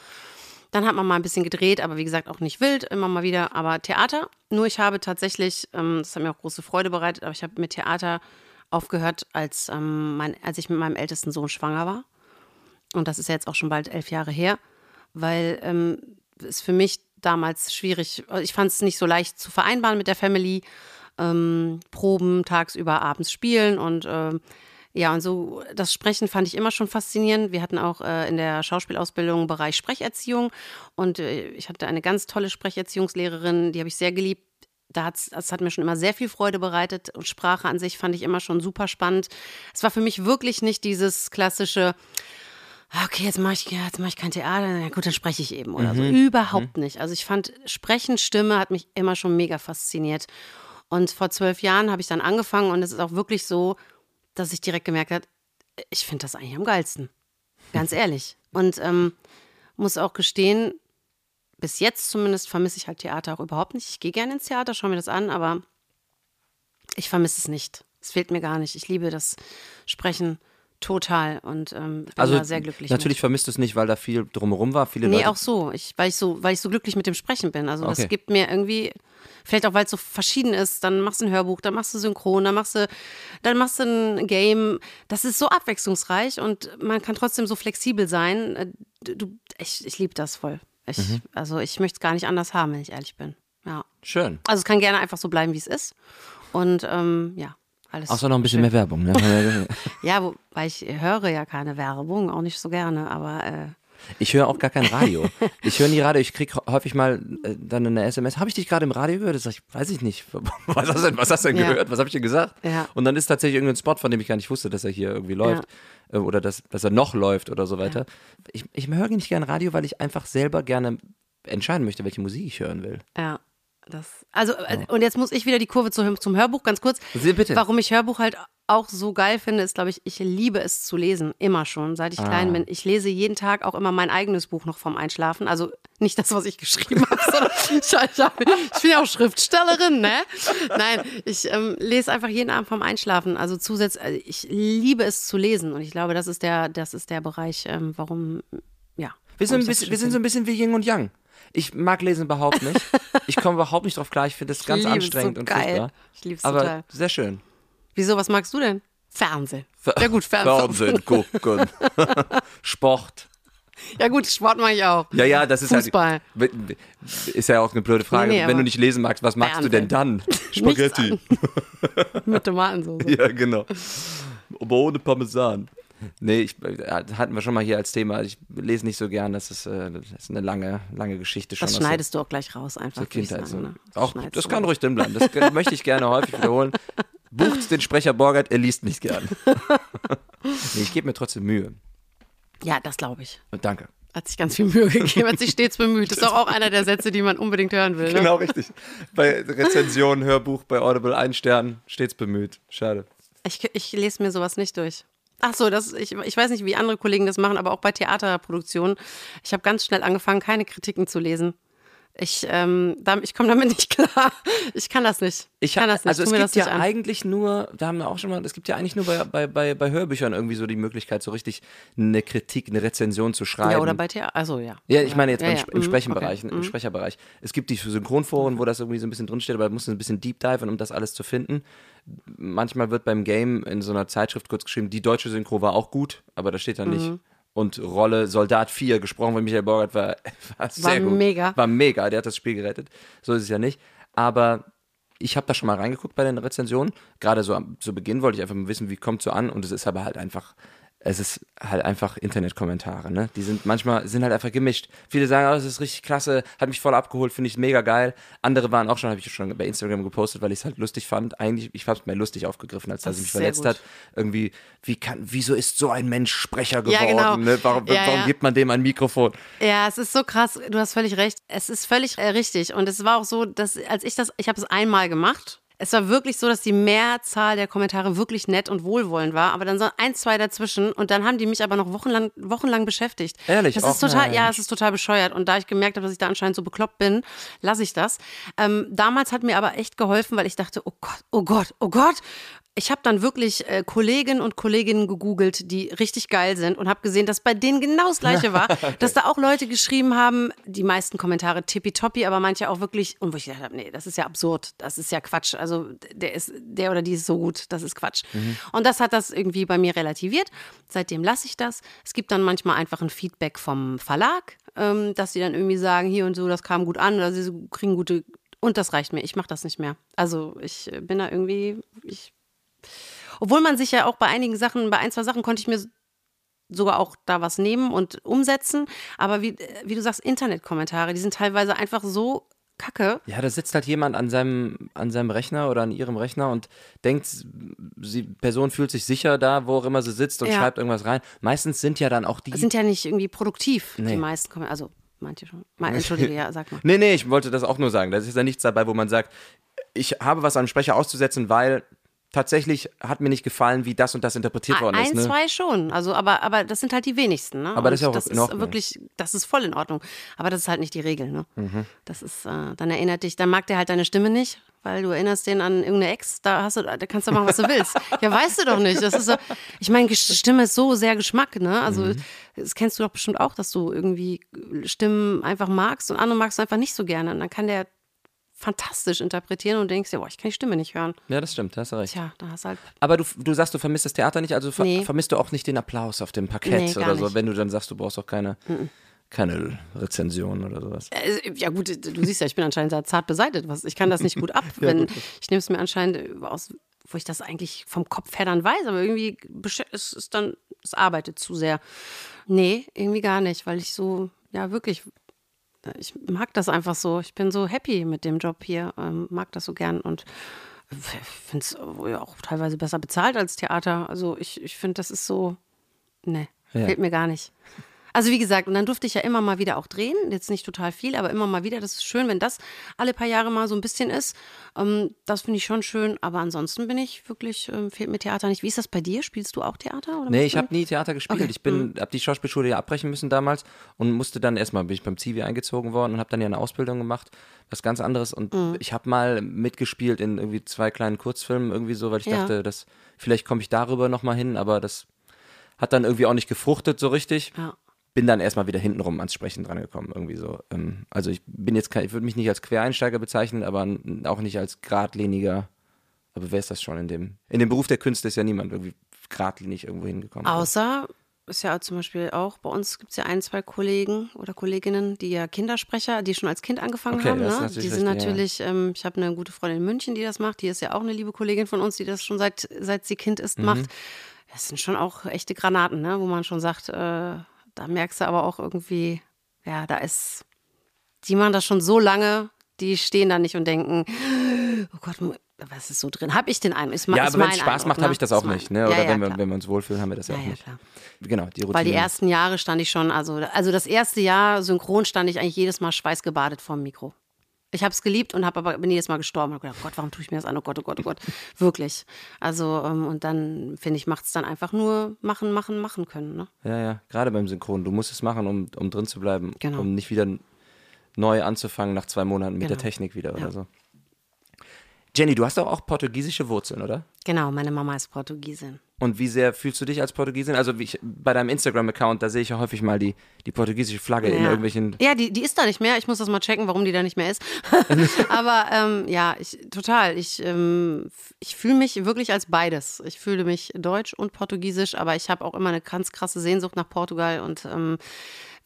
Dann hat man mal ein bisschen gedreht, aber wie gesagt auch nicht wild, immer mal wieder, aber Theater. Nur ich habe tatsächlich, ähm, das hat mir auch große Freude bereitet, aber ich habe mit Theater aufgehört, als, ähm, mein, als ich mit meinem ältesten Sohn schwanger war. Und das ist ja jetzt auch schon bald elf Jahre her, weil ähm, es für mich damals schwierig, ich fand es nicht so leicht zu vereinbaren mit der Family. Ähm, Proben tagsüber, abends spielen und ähm, ja, und so das Sprechen fand ich immer schon faszinierend. Wir hatten auch äh, in der Schauspielausbildung Bereich Sprecherziehung und äh, ich hatte eine ganz tolle Sprecherziehungslehrerin, die habe ich sehr geliebt. Da hat's, das hat mir schon immer sehr viel Freude bereitet und Sprache an sich fand ich immer schon super spannend. Es war für mich wirklich nicht dieses klassische, okay, jetzt mache ich, jetzt mach ich kein Theater, na gut, dann spreche ich eben oder so. Überhaupt nicht. Also ich fand, Sprechen, Stimme hat mich immer schon mega fasziniert. Und vor zwölf Jahren habe ich dann angefangen und es ist auch wirklich so, dass ich direkt gemerkt habe, ich finde das eigentlich am geilsten. Ganz ehrlich. Und ähm, muss auch gestehen, bis jetzt zumindest vermisse ich halt Theater auch überhaupt nicht. Ich gehe gerne ins Theater, schaue mir das an, aber ich vermisse es nicht. Es fehlt mir gar nicht. Ich liebe das Sprechen total und ähm, bin Also da sehr glücklich. natürlich vermisst du es nicht, weil da viel drumherum war. Viele mit. Nee, Leute, auch so. Ich, weil, ich so. weil ich so glücklich mit dem Sprechen bin. Also Okay. das gibt mir irgendwie, vielleicht auch, weil es so verschieden ist, dann machst du ein Hörbuch, dann machst du Synchron, dann machst du, dann machst du ein Game. Das ist so abwechslungsreich und man kann trotzdem so flexibel sein. Äh, Du, ich ich liebe das voll. Ich, Mhm. Also ich möchte es gar nicht anders haben, wenn ich ehrlich bin. Ja. Schön. Also es kann gerne einfach so bleiben, wie es ist. Und ähm, ja, alles. Außer noch ein bisschen schön. mehr Werbung. Ne? Ja, wobei ich höre ja keine Werbung, auch nicht so gerne, aber äh, Ich höre auch gar kein Radio. Ich höre nie Radio. Ich kriege häufig mal äh, dann eine SMS. Habe ich dich gerade im Radio gehört? Das sag ich, weiß ich nicht. Was hast du denn, was hast denn Ja. gehört? Was habe ich dir gesagt? Ja. Und dann ist tatsächlich irgendein Spot, von dem ich gar nicht wusste, dass er hier irgendwie läuft. Äh, Oder dass, dass er noch läuft oder so weiter. Ich, ich höre nicht gerne Radio, weil ich einfach selber gerne entscheiden möchte, welche Musik ich hören will. Ja, das. Also, äh, und jetzt muss ich wieder die Kurve zu, zum Hörbuch, ganz kurz. Sie- bitte. Warum ich Hörbuch halt auch so geil finde, ist, glaube ich, ich liebe es zu lesen. Immer schon, seit ich Ah. klein bin. Ich lese jeden Tag auch immer mein eigenes Buch noch vorm Einschlafen. Also nicht das, was ich geschrieben habe, sondern ich, ich bin ja auch Schriftstellerin, ne? Nein, ich ähm, lese einfach jeden Abend vorm Einschlafen. Also zusätzlich, also ich liebe es zu lesen. Und ich glaube, das ist der, das ist der Bereich, ähm, warum, ja. Wir sind, bisschen, wir sind so ein bisschen wie Yin und Yang. Ich mag Lesen überhaupt nicht. Ich komme überhaupt nicht drauf klar. Ich finde das ganz es anstrengend so und geil. furchtbar. Ich liebe es Aber total. sehr schön. Wieso, was magst du denn? Fernsehen. Ja gut, Fernsehen. Fernsehen gucken. Sport. Ja gut, Sport mache ich auch. Ja, ja, das ist Fußball. halt. Ist ja auch eine blöde Frage. Nee, nee, Wenn du nicht lesen magst, was magst du denn dann? Spaghetti. Mit Tomatensauce. Ja, genau. Aber ohne Parmesan. Nee, ich, äh, hatten wir schon mal hier als Thema. Ich lese nicht so gern. Das ist, äh, das ist eine lange, lange Geschichte schon. Das der- schneidest du auch gleich raus einfach. ich Kindheit. sagen, so. ne? Auch, schneidest das kann ruhig drin bleiben. Das möchte ich gerne häufig wiederholen. Bucht den Sprecher Borgert, er liest nicht gern. nee, ich gebe mir trotzdem Mühe. Ja, das glaube ich. Und danke. Hat sich ganz viel Mühe gegeben, hat sich stets bemüht. Das ist doch auch einer der Sätze, die man unbedingt hören will. Ne? Genau, richtig. Bei Rezensionen, Hörbuch, bei Audible ein Stern, stets bemüht. Schade. Ich, ich lese mir sowas nicht durch. Ach so, das, ich, ich weiß nicht, wie andere Kollegen das machen, aber auch bei Theaterproduktionen. Ich habe ganz schnell angefangen, keine Kritiken zu lesen. Ich, ähm, ich komme damit nicht klar. Ich kann das nicht. Ich kann das nicht. Also es gibt ja eigentlich nur, da haben wir auch schon mal, es gibt ja eigentlich nur bei, bei, bei, bei Hörbüchern irgendwie so die Möglichkeit, so richtig eine Kritik, eine Rezension zu schreiben. Ja, oder bei Theater. Also ja. Ja, ich meine jetzt Ja, beim, ja. Im Mhm, Sprechenbereich, okay. im Sprecherbereich. Es gibt die Synchronforen, wo das irgendwie so ein bisschen drinsteht, aber da musst du ein bisschen deep diven, um das alles zu finden. Manchmal wird beim Game in so einer Zeitschrift kurz geschrieben, die deutsche Synchro war auch gut, aber da steht dann nicht. Und Rolle Soldat 4, gesprochen von Michael Borgert, war, war sehr gut. mega. War mega, der hat das Spiel gerettet. So ist es ja nicht. Aber ich habe da schon mal reingeguckt bei den Rezensionen. Gerade so am- zu Beginn wollte ich einfach mal wissen, wie kommt so an. Und es ist aber halt einfach es ist halt einfach Internetkommentare, ne? Die sind manchmal, sind halt einfach gemischt. Viele sagen, oh, das ist richtig klasse, hat mich voll abgeholt, finde ich mega geil. Andere waren auch schon, habe ich schon bei Instagram gepostet, weil ich es halt lustig fand. Eigentlich, ich habe es mehr lustig aufgegriffen, als dass Das es mich verletzt gut. hat. Irgendwie, wie kann, wieso ist so ein Mensch Sprecher geworden? Ja, genau. ne? Warum, Ja, warum ja. gibt man dem ein Mikrofon? Ja, es ist so krass. Du hast völlig recht. Es ist völlig äh, richtig. Und es war auch so, dass als ich das, ich habe es einmal gemacht. Es war wirklich so, dass die Mehrzahl der Kommentare wirklich nett und wohlwollend war, aber dann so ein, zwei dazwischen und dann haben die mich aber noch wochenlang, wochenlang beschäftigt. Ehrlich? Das ist total, ja, es ist total bescheuert. Und da ich gemerkt habe, dass ich da anscheinend so bekloppt bin, lasse ich das. Ähm, damals hat mir aber echt geholfen, weil ich dachte, oh Gott, oh Gott, oh Gott. Ich habe dann wirklich äh, Kolleginnen und Kolleginnen gegoogelt, die richtig geil sind und habe gesehen, dass bei denen genau das Gleiche war, dass da auch Leute geschrieben haben, die meisten Kommentare tippitoppi, aber manche auch wirklich, und wo ich gedacht habe, nee, das ist ja absurd, das ist ja Quatsch. Also der ist, der oder die ist so gut, das ist Quatsch. Und das hat das irgendwie bei mir relativiert. Seitdem lasse ich das. Es gibt dann manchmal einfach ein Feedback vom Verlag, ähm, dass sie dann irgendwie sagen, hier und so, das kam gut an oder sie so kriegen gute. Und das reicht mir. Ich mache das nicht mehr. Also ich äh, bin da irgendwie, ich obwohl man sich ja auch bei einigen Sachen, bei ein, zwei Sachen konnte ich mir sogar auch da was nehmen und umsetzen. Aber wie, wie du sagst, Internetkommentare, die sind teilweise einfach so kacke. Ja, da sitzt halt jemand an seinem, an seinem Rechner oder an ihrem Rechner und denkt, die Person fühlt sich sicher da, wo auch immer sie sitzt und Ja. schreibt irgendwas rein. Meistens sind ja dann auch die. Sind ja nicht irgendwie produktiv, Nee. die meisten Kommentare. Also manche schon. Mal, Entschuldige, ja, sag mal. Nee, nee, ich wollte das auch nur sagen. Da ist ja nichts dabei, wo man sagt, ich habe was an Sprecher auszusetzen, weil tatsächlich hat mir nicht gefallen, wie das und das interpretiert worden Ein, ist. Ne? zwei schon. Also, aber, aber das sind halt die wenigsten. Ne? Aber das ist ja auch in Ordnung. wirklich, das ist voll in Ordnung. Aber das ist halt nicht die Regel. Ne? Mhm. Das ist, äh, dann erinnert dich, dann mag der halt deine Stimme nicht, weil du erinnerst den an irgendeine Ex. Da hast du, da kannst du machen, was du willst. ja, weißt du doch nicht. Das ist so, ich meine, Stimme ist so sehr Geschmack. Ne? Also, Mhm. das kennst du doch bestimmt auch, dass du irgendwie Stimmen einfach magst und andere magst du einfach nicht so gerne. Und dann kann der fantastisch interpretieren und denkst dir, boah, ich kann die Stimme nicht hören. Ja, das stimmt, da hast du recht. Tja, da hast halt Aber du, du sagst, du vermisst das Theater nicht, also ver Nee. vermisst du auch nicht den Applaus auf dem Parkett Nee, oder so, nicht. wenn du dann sagst, du brauchst auch keine, keine Rezension oder sowas. Äh, Ja gut, du siehst ja, ich bin anscheinend da zart beseitigt. Was, ich kann das nicht gut ab. Wenn, ich nehme es mir anscheinend aus, wo ich das eigentlich vom Kopf her dann weiß, aber irgendwie besch- es ist dann, es arbeitet zu sehr. Nee, irgendwie gar nicht, weil ich so, ja wirklich, ich mag das einfach so. Ich bin so happy mit dem Job hier, ähm, mag das so gern und finde es auch teilweise besser bezahlt als Theater. Also ich, ich finde, das ist so, nee, Ja. fehlt mir gar nicht. Also wie gesagt, und dann durfte ich ja immer mal wieder auch drehen, jetzt nicht total viel, aber immer mal wieder. Das ist schön, wenn das alle paar Jahre mal so ein bisschen ist. Ähm, das finde ich schon schön, aber ansonsten bin ich wirklich, ähm, fehlt mir Theater nicht. Wie ist das bei dir? Spielst du auch Theater? Oder Nee, ich habe nie Theater gespielt. Okay. Ich bin, habe die Schauspielschule ja abbrechen müssen damals und musste dann erstmal, bin ich beim Zivi eingezogen worden und habe dann ja eine Ausbildung gemacht, was ganz anderes. Und Mhm. ich habe mal mitgespielt in irgendwie zwei kleinen Kurzfilmen irgendwie so, weil ich Ja. dachte, dass vielleicht komme ich darüber nochmal hin, aber das hat dann irgendwie auch nicht gefruchtet so richtig. Ja. Bin dann erstmal wieder hintenrum ans Sprechen drangekommen, irgendwie so. Ähm, also ich bin jetzt kein, ich würde mich nicht als Quereinsteiger bezeichnen, aber auch nicht als geradliniger. Aber wer ist das schon in dem? In dem Beruf der Künste ist ja niemand irgendwie geradlinig irgendwo hingekommen. Außer, ist ja zum Beispiel auch, bei uns gibt es ja ein, zwei Kollegen oder Kolleginnen, die ja Kindersprecher, die schon als Kind angefangen Okay, haben. Ne? natürlich Die sind richtig, ja. natürlich, ähm, ich habe eine gute Freundin in München, die das macht, die ist ja auch eine liebe Kollegin von uns, die das schon seit, seit sie Kind ist, Mhm. macht. Das sind schon auch echte Granaten, ne? wo man schon sagt, äh, da merkst du aber auch irgendwie, ja, da ist, die machen das schon so lange, die stehen da nicht und denken, oh Gott, was ist so drin? Habe ich den Eindruck? Ist, Ja, ist aber wenn es Spaß Eindruck, macht, ne? habe ich das auch nicht. Ne? Ja, Oder ja, wenn, wir, wenn wir uns wohlfühlen, haben wir das ja, Ja, auch ja, nicht. klar. Genau, die Routine. Weil die ersten Jahre stand ich schon, also, also das erste Jahr synchron stand ich eigentlich jedes Mal schweißgebadet vorm Mikro. Ich habe es geliebt und habe aber bin jedes Mal gestorben und hab gedacht, Gott, warum tue ich mir das an? Oh Gott, oh Gott, oh Gott. Wirklich. Also, ähm, und dann, finde ich, macht es dann einfach nur machen, machen, machen können. Ne? Ja, ja, gerade beim Synchron. Du musst es machen, um, um drin zu bleiben, Genau. um nicht wieder neu anzufangen nach zwei Monaten mit der Genau. Technik wieder Ja. oder so. Jenny, du hast doch auch portugiesische Wurzeln, oder? Genau, meine Mama ist Portugiesin. Und wie sehr fühlst du dich als Portugiesin? Also wie ich, bei deinem Instagram-Account, da sehe ich ja häufig mal die, die portugiesische Flagge in Ja. irgendwelchen. Ja, die, die ist da nicht mehr. Ich muss das mal checken, warum die da nicht mehr ist. Aber ähm, ja, ich, total. Ich, ähm, ich fühle mich wirklich als beides. Ich fühle mich deutsch und portugiesisch, aber ich habe auch immer eine ganz krasse Sehnsucht nach Portugal. Und ähm,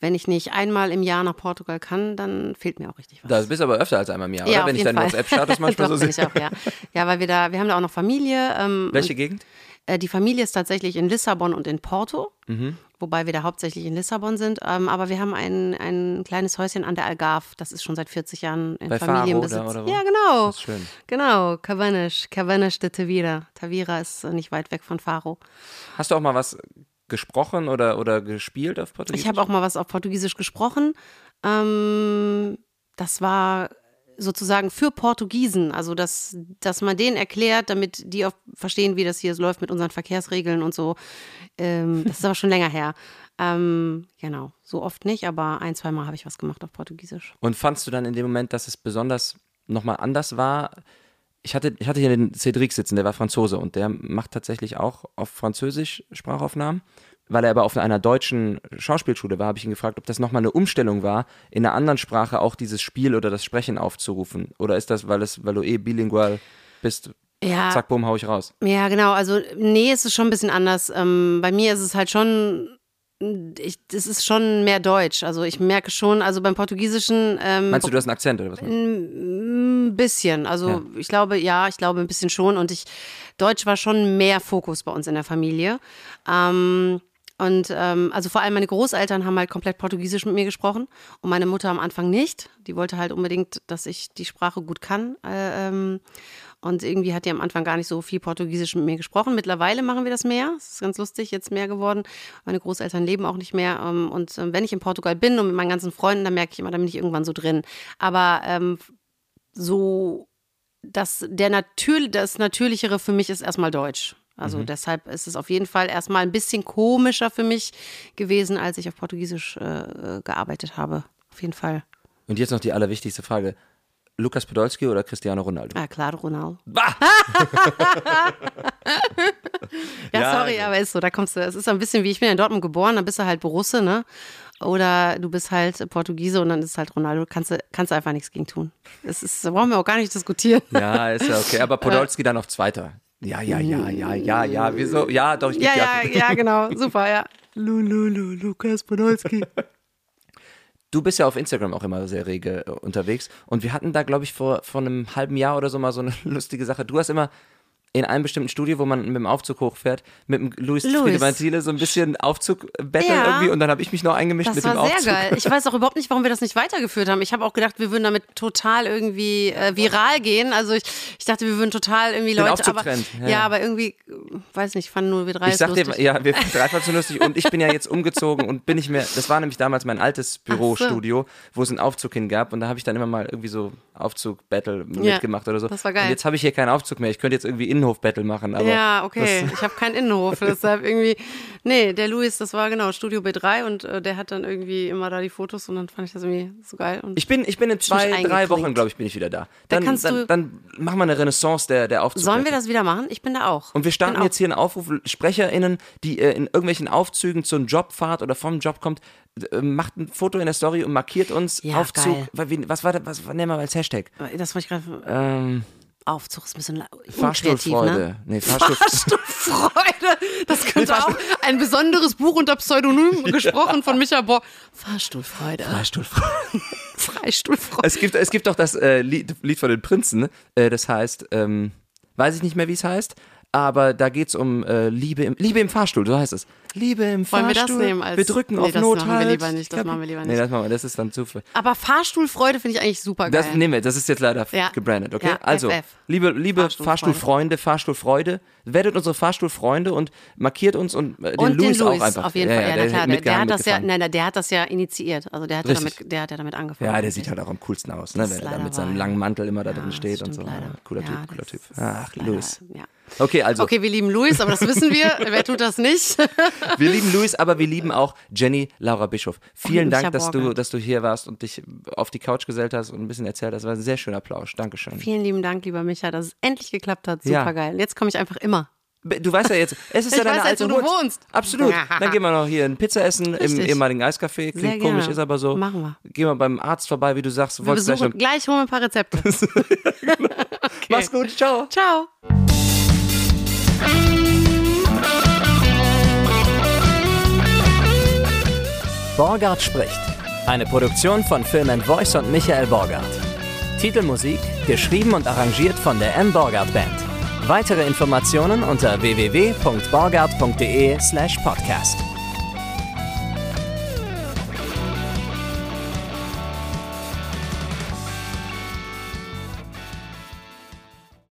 wenn ich nicht einmal im Jahr nach Portugal kann, dann fehlt mir auch richtig was. Da bist du aber öfter als einmal im Jahr, oder? ja, auf Wenn ich deinen. WhatsApp-Status manchmal Doch, so sehe. ich auch, ja. ja, weil wir da, wir haben da auch noch Familie. Ähm, Welche Gegend? Äh, die Familie ist tatsächlich in Lissabon und in Porto, Mhm. wobei wir da hauptsächlich in Lissabon sind. Ähm, aber wir haben ein, ein kleines Häuschen an der Algarve. Das ist schon seit 40 Jahren in Bei Faro Familienbesitz. oder- oder wo? Ja, genau. Das ist schön. Genau, Cabanas, Cabanas de Tavira. Tavira ist nicht weit weg von Faro. Hast du auch mal was gesprochen oder, oder gespielt auf Portugiesisch? Ich habe auch mal was auf Portugiesisch gesprochen. Ähm, das war sozusagen für Portugiesen, also dass, dass man denen erklärt, damit die auch verstehen, wie das hier so läuft mit unseren Verkehrsregeln und so. Ähm, das ist aber schon länger her. Ähm, genau, so oft nicht, aber ein, zweimal habe ich was gemacht auf Portugiesisch. Und fandst du dann in dem Moment, dass es besonders nochmal anders war? Ich hatte, ich hatte hier den Cedric sitzen, der war Franzose und der macht tatsächlich auch auf Französisch Sprachaufnahmen. Weil er aber auf einer deutschen Schauspielschule war, habe ich ihn gefragt, ob das nochmal eine Umstellung war, in einer anderen Sprache auch dieses Spiel oder das Sprechen aufzurufen. Oder ist das, weil, es, weil du eh bilingual bist, Ja, zack, bumm, hau ich raus. Ja, genau. Also, nee, es ist schon ein bisschen anders. Ähm, bei mir ist es halt schon, ich, es ist schon mehr Deutsch. Also, ich merke schon, also beim Portugiesischen. Ähm, Meinst du, du hast einen Akzent oder was? Ein bisschen. Also, Ja. ich glaube, ja, ich glaube ein bisschen schon. Und ich, Deutsch war schon mehr Fokus bei uns in der Familie. Ähm, und ähm, also vor allem meine Großeltern haben halt komplett Portugiesisch mit mir gesprochen und meine Mutter am Anfang nicht. Die wollte halt unbedingt, dass ich die Sprache gut kann. Äh, ähm, und irgendwie hat die am Anfang gar nicht so viel Portugiesisch mit mir gesprochen. Mittlerweile machen wir das mehr. Das ist ganz lustig, jetzt mehr geworden. Meine Großeltern leben auch nicht mehr. ähm, Und ähm, wenn ich in Portugal bin und mit meinen ganzen Freunden, dann merke ich immer, da bin ich irgendwann so drin. Aber ähm, so das, der Natür das Natürlichere für mich ist erstmal Deutsch. Also deshalb ist es auf jeden Fall erstmal ein bisschen komischer für mich gewesen, als ich auf Portugiesisch äh, gearbeitet habe. Auf jeden Fall. Und jetzt noch die allerwichtigste Frage. Lukas Podolski oder Cristiano Ronaldo? Ah, klar, Ronaldo. Bah! Ja, Ja, sorry, also- aber ist so, da kommst du, es ist so ein bisschen wie, ich bin in Dortmund geboren, dann bist du halt Borusse, ne? Oder du bist halt Portugiese und dann ist halt Ronaldo, kannst du, kannst du einfach nichts gegen tun. Das ist, da brauchen wir auch gar nicht diskutieren. Ja, ist ja okay. Aber Podolski dann auf Zweiter. Ja, ja, ja, ja, ja, ja. Wieso? Ja, doch, ich Ja, dir ja, ja, genau, super, ja. Lululu, Lukas Podolski. Du bist ja auf Instagram auch immer sehr rege äh, unterwegs. Und wir hatten da, glaube ich, vor, vor einem halben Jahr oder so mal so eine lustige Sache. Du hast immer in einem bestimmten Studio, wo man mit dem Aufzug hochfährt, mit dem Luis Louis. Friedemann Thiele so ein bisschen Aufzug betteln Ja. irgendwie. Und dann habe ich mich noch eingemischt Das mit dem war sehr Aufzug. geil. Ich weiß auch überhaupt nicht, warum wir das nicht weitergeführt haben. Ich habe auch gedacht, wir würden damit total irgendwie äh, viral gehen. Also ich, ich dachte, wir würden total irgendwie Den Leute. Aber, ja, ja, ja. aber irgendwie, weiß nicht, fanden nur wir drei Ich es sag dir, lustig. ja, wir drei fanden so lustig und ich bin ja jetzt umgezogen und bin nicht mehr, das war nämlich damals mein altes Bürostudio, wo es einen Aufzug hingab und da habe ich dann immer mal irgendwie so Aufzug-Battle mitgemacht oder so. das war geil. Und jetzt habe ich hier keinen Aufzug mehr, ich könnte jetzt irgendwie Innenhof-Battle machen, aber ja, okay. Ich habe keinen Innenhof, deshalb irgendwie. Nee, der Luis, das war genau Studio B3 und äh, der hat dann irgendwie immer da die Fotos und dann fand ich das irgendwie so geil. Ich bin, ich bin in zwei, drei. Wochen, glaube ich, bin ich wieder da. Dann, kannst dann, du- dann machen wir eine Renaissance der, der Aufzug. sollen wir das wieder machen? Ich bin da auch. Und wir starten jetzt hier einen Aufruf, SprecherInnen, die äh, in irgendwelchen Aufzügen zur Jobfahrt oder vom Job kommt, äh, macht ein Foto in der Story und markiert uns Ja, Aufzug. geil. Was war das, was nennen wir als Hashtag? Das wollte ich gerade. Ähm, Aufzug ist ein bisschen unkreativ, Fahrstuhlfreude. ne? Nee, Fahrstuhl. Fahrstuhlfreude. Das könnte auch ein besonderes Buch unter Pseudonym gesprochen von Micha Bohr. Fahrstuhlfreude. Fahrstuhlfreude. Freistuhlfreude. Es gibt, es gibt doch das äh, Lied, Lied von den Prinzen, ne? äh, das heißt, ähm, weiß ich nicht mehr, wie es heißt, aber da geht es um äh, Liebe, im, Liebe im Fahrstuhl, so heißt es. Liebe im Wollen wir Fahrstuhl. das nehmen als- wir drücken Nee, auf das Not machen wir halt. lieber nicht, das machen wir lieber Nee, nicht. das machen wir, das ist dann zu viel. Aber Fahrstuhlfreude finde ich eigentlich super geil. Das nehmen wir, das ist jetzt leider Ja. gebrandet, okay? Ja, also, FF. liebe, liebe Fahrstuhlfreunde. Fahrstuhlfreunde, Fahrstuhlfreunde, werdet unsere Fahrstuhlfreunde und markiert uns und äh, den und Louis, den Louis auch einfach. auf jeden ja, Fall. Ja, der klar, hat der, der, hat das ja, nein, der hat das ja initiiert. Also der hat, ja damit, der hat ja damit angefangen. Ja, der sieht halt auch am coolsten aus, ne? Wenn er da mit seinem langen. Mantel immer da drin steht und so. cooler Typ, cooler Typ. Ach, Louis. Ja. Okay, also, Okay, wir lieben Louis, aber das wissen wir. Wer tut das nicht? wir lieben Louis, aber wir lieben auch Jenny Laura Bischof. Vielen Und Dank, dass du, dass du hier warst und dich auf die Couch gesellt hast und ein bisschen erzählt hast. Das war ein sehr schöner Applaus. Dankeschön. Vielen lieben Dank, lieber Micha, dass es endlich geklappt hat. Ja. Super geil. Jetzt komme ich einfach immer. Du weißt ja jetzt, es ist Ich ja deine weiß jetzt, alte wo du Hut. wohnst. Absolut. Dann gehen wir noch hier ein Pizza essen im Richtig. ehemaligen Eiscafé. Klingt Sehr komisch, gerne. ist aber so. Machen wir. Gehen wir beim Arzt vorbei, wie du sagst. Du Wir gleich besuchen, noch- gleich holen wir ein paar Rezepte. Mach's gut, ciao. Ciao. Borgard spricht. Eine Produktion von Film and Voice und Michael Borgard. Titelmusik geschrieben und arrangiert von der M. Borgard Band. Weitere Informationen unter www.borgart.de/podcast.